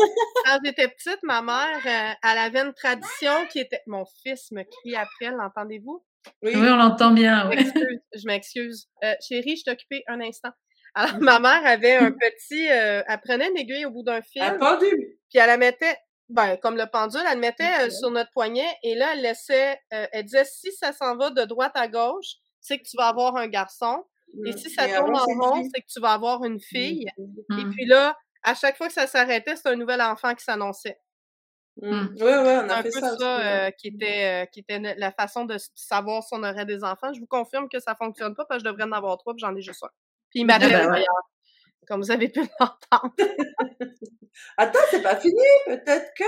Quand j'étais petite, ma mère, elle avait une tradition qui était. Mon fils me crie après, l'entendez-vous? Oui. on l'entend bien. Je m'excuse. chérie, je t'occupais un instant. Alors, ma mère avait un petit. elle prenait une aiguille au bout d'un fil. Pendule. Puis elle la mettait ben, comme le pendule, elle le mettait euh, sur notre poignet et là, elle laissait, euh, elle disait si ça s'en va de droite à gauche, c'est que tu vas avoir un garçon. Et mmh. si ça tourne en rond, c'est que tu vas avoir une fille. Et mmh. puis là, à chaque fois que ça s'arrêtait, c'était un nouvel enfant qui s'annonçait. Oui, mmh. oui, on a un fait peu ça. ça euh, qui, était, qui était la façon de savoir si on aurait des enfants. Je vous confirme que ça fonctionne pas parce que je devrais en avoir trois, puis j'en ai juste un. Puis il m'appelle ah ben comme vous avez pu <laughs> l'entendre. Attends, c'est pas fini, peut-être que.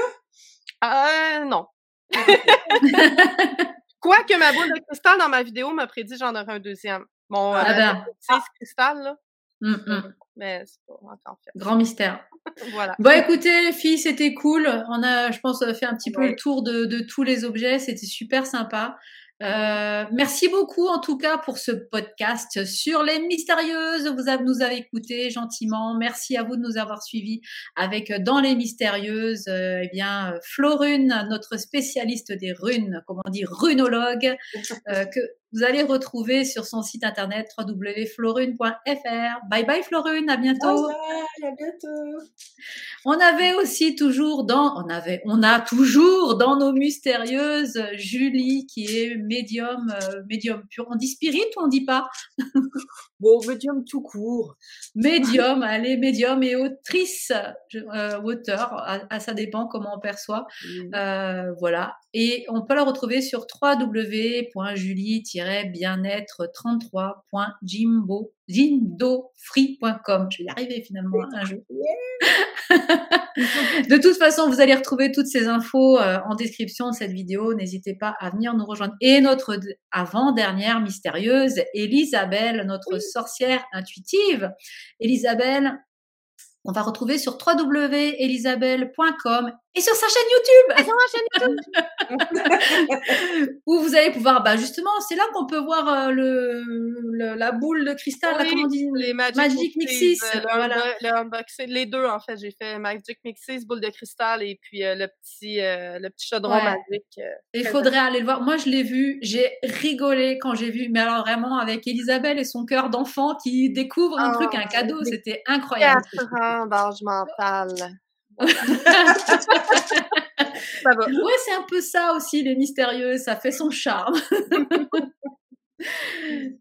Euh, non. <laughs> Quoique ma boule de cristal dans ma vidéo m'a prédit j'en aurai un deuxième. Mon ah ben. ah. cristal, là. Mmh, mmh. Mais c'est pas encore fait. Grand mystère. <laughs> voilà. Bon, écoutez, les filles, c'était cool. On a, je pense, fait un petit peu le tour de, de tous les objets. C'était super sympa. Euh, merci beaucoup en tout cas pour ce podcast sur les mystérieuses. Vous avez, nous avez écouté gentiment. Merci à vous de nous avoir suivis avec euh, dans les mystérieuses. Euh, eh bien, Florune, notre spécialiste des runes, comment on dit, runologue, <laughs> que vous allez retrouver sur son site internet www.florune.fr. Bye bye Florune, à bientôt. Bye bye, à bientôt. On avait aussi toujours dans, on avait, on a toujours dans nos mystérieuses Julie qui est médium, euh, médium pur. On dit spirit ou on dit pas? <laughs> Bon, médium tout court. Médium, <laughs> allez, médium et autrice, euh, auteur, à, ça dépend comment on perçoit. Euh, voilà. Et on peut la retrouver sur www.julie-bien-être33.jimbo.jindofree.com. Je vais y arriver finalement un jour. <laughs> de toute façon, vous allez retrouver toutes ces infos euh, en description de cette vidéo. N'hésitez pas à venir nous rejoindre. Et notre avant-dernière mystérieuse, Elisabelle, notre sorcière intuitive. Elisabelle, on va retrouver sur www.elisabelle.com et sur sa chaîne YouTube. Sur ma chaîne YouTube. <laughs> où vous allez pouvoir, bah justement, c'est là qu'on peut voir euh, le, la boule de cristal, oui, comment on dit, les Magic, Mixes. Euh, le, les deux en fait, j'ai fait Magic Mixes, boule de cristal et puis euh, le petit le petit chaudron magique. Il faudrait aller le voir. Moi, je l'ai vu, j'ai rigolé quand j'ai vu, mais alors vraiment avec Elisabelle et son cœur d'enfant qui découvre un truc, un cadeau, c'était incroyable. Quatre ans d'âge mental. <laughs> Ouais, c'est un peu ça aussi, les mystérieux, ça fait son charme. <laughs>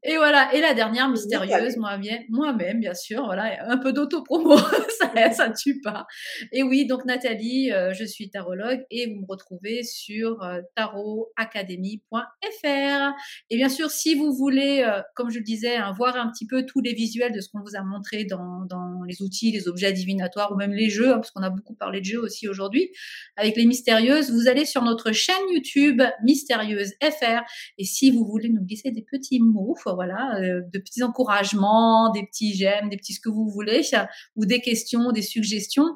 Et voilà. Et la dernière mystérieuse, moi-même, moi-même, bien sûr. Voilà, un peu d'autopromo, <laughs> ça, ça ne tue pas. Et oui, donc Nathalie, euh, je suis tarologue et vous me retrouvez sur euh, tarotacademy.fr. Et bien sûr, si vous voulez, euh, comme je le disais, hein, voir un petit peu tous les visuels de ce qu'on vous a montré dans, dans, les outils, les objets divinatoires ou même les jeux, hein, parce qu'on a beaucoup parlé de jeux aussi aujourd'hui, avec les mystérieuses, vous allez sur notre chaîne YouTube Mystérieuse FR. Et si vous voulez nous glisser des petits mots, voilà, euh, de petits encouragements, des petits j'aime, des petits ce que vous voulez, <laughs> ou des questions, des suggestions,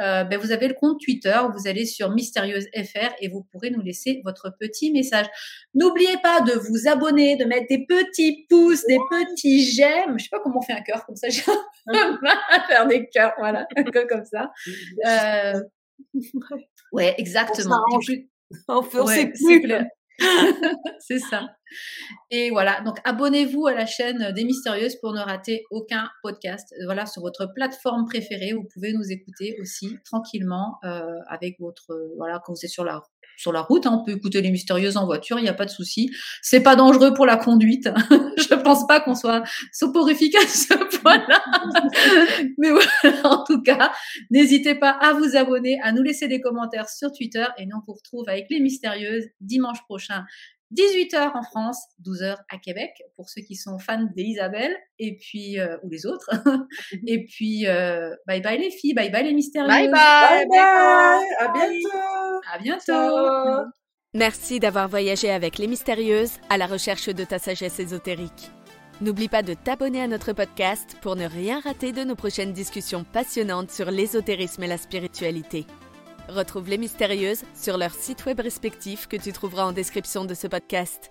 euh, ben vous avez le compte Twitter, vous allez sur Mystérieuse FR et vous pourrez nous laisser votre petit message. N'oubliez pas de vous abonner, de mettre des petits pouces, des petits j'aime. Je sais pas comment on fait un cœur comme ça, <laughs> j'ai à faire des cœurs, voilà, <laughs> comme ça. Euh, ouais, exactement. On, fait, plus. <laughs> c'est ça. Et voilà, donc abonnez-vous à la chaîne des Mystérieuses pour ne rater aucun podcast. Voilà, sur votre plateforme préférée, vous pouvez nous écouter aussi tranquillement euh, avec votre voilà quand vous êtes sur la sur la route. Hein, on peut écouter les mystérieuses en voiture, il n'y a pas de souci. C'est pas dangereux pour la conduite. <laughs> je pense pas qu'on soit soporifique à ce point-là. <laughs> Mais voilà, en tout cas, n'hésitez pas à vous abonner, à nous laisser des commentaires sur Twitter et nous on vous retrouve avec les mystérieuses dimanche prochain. 18h en France, 12h à Québec, pour ceux qui sont fans d'Elisabelle, et puis, euh, ou les autres. <laughs> et puis, euh, bye bye les filles, bye bye les mystérieuses. Bye bye, bye, bye. à bientôt. À bientôt. Merci d'avoir voyagé avec les mystérieuses à la recherche de ta sagesse ésotérique. N'oublie pas de t'abonner à notre podcast pour ne rien rater de nos prochaines discussions passionnantes sur l'ésotérisme et la spiritualité. Retrouve les mystérieuses sur leur site web respectif que tu trouveras en description de ce podcast.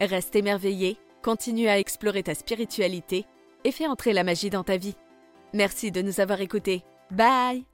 Reste émerveillé, continue à explorer ta spiritualité et fais entrer la magie dans ta vie. Merci de nous avoir écoutés. Bye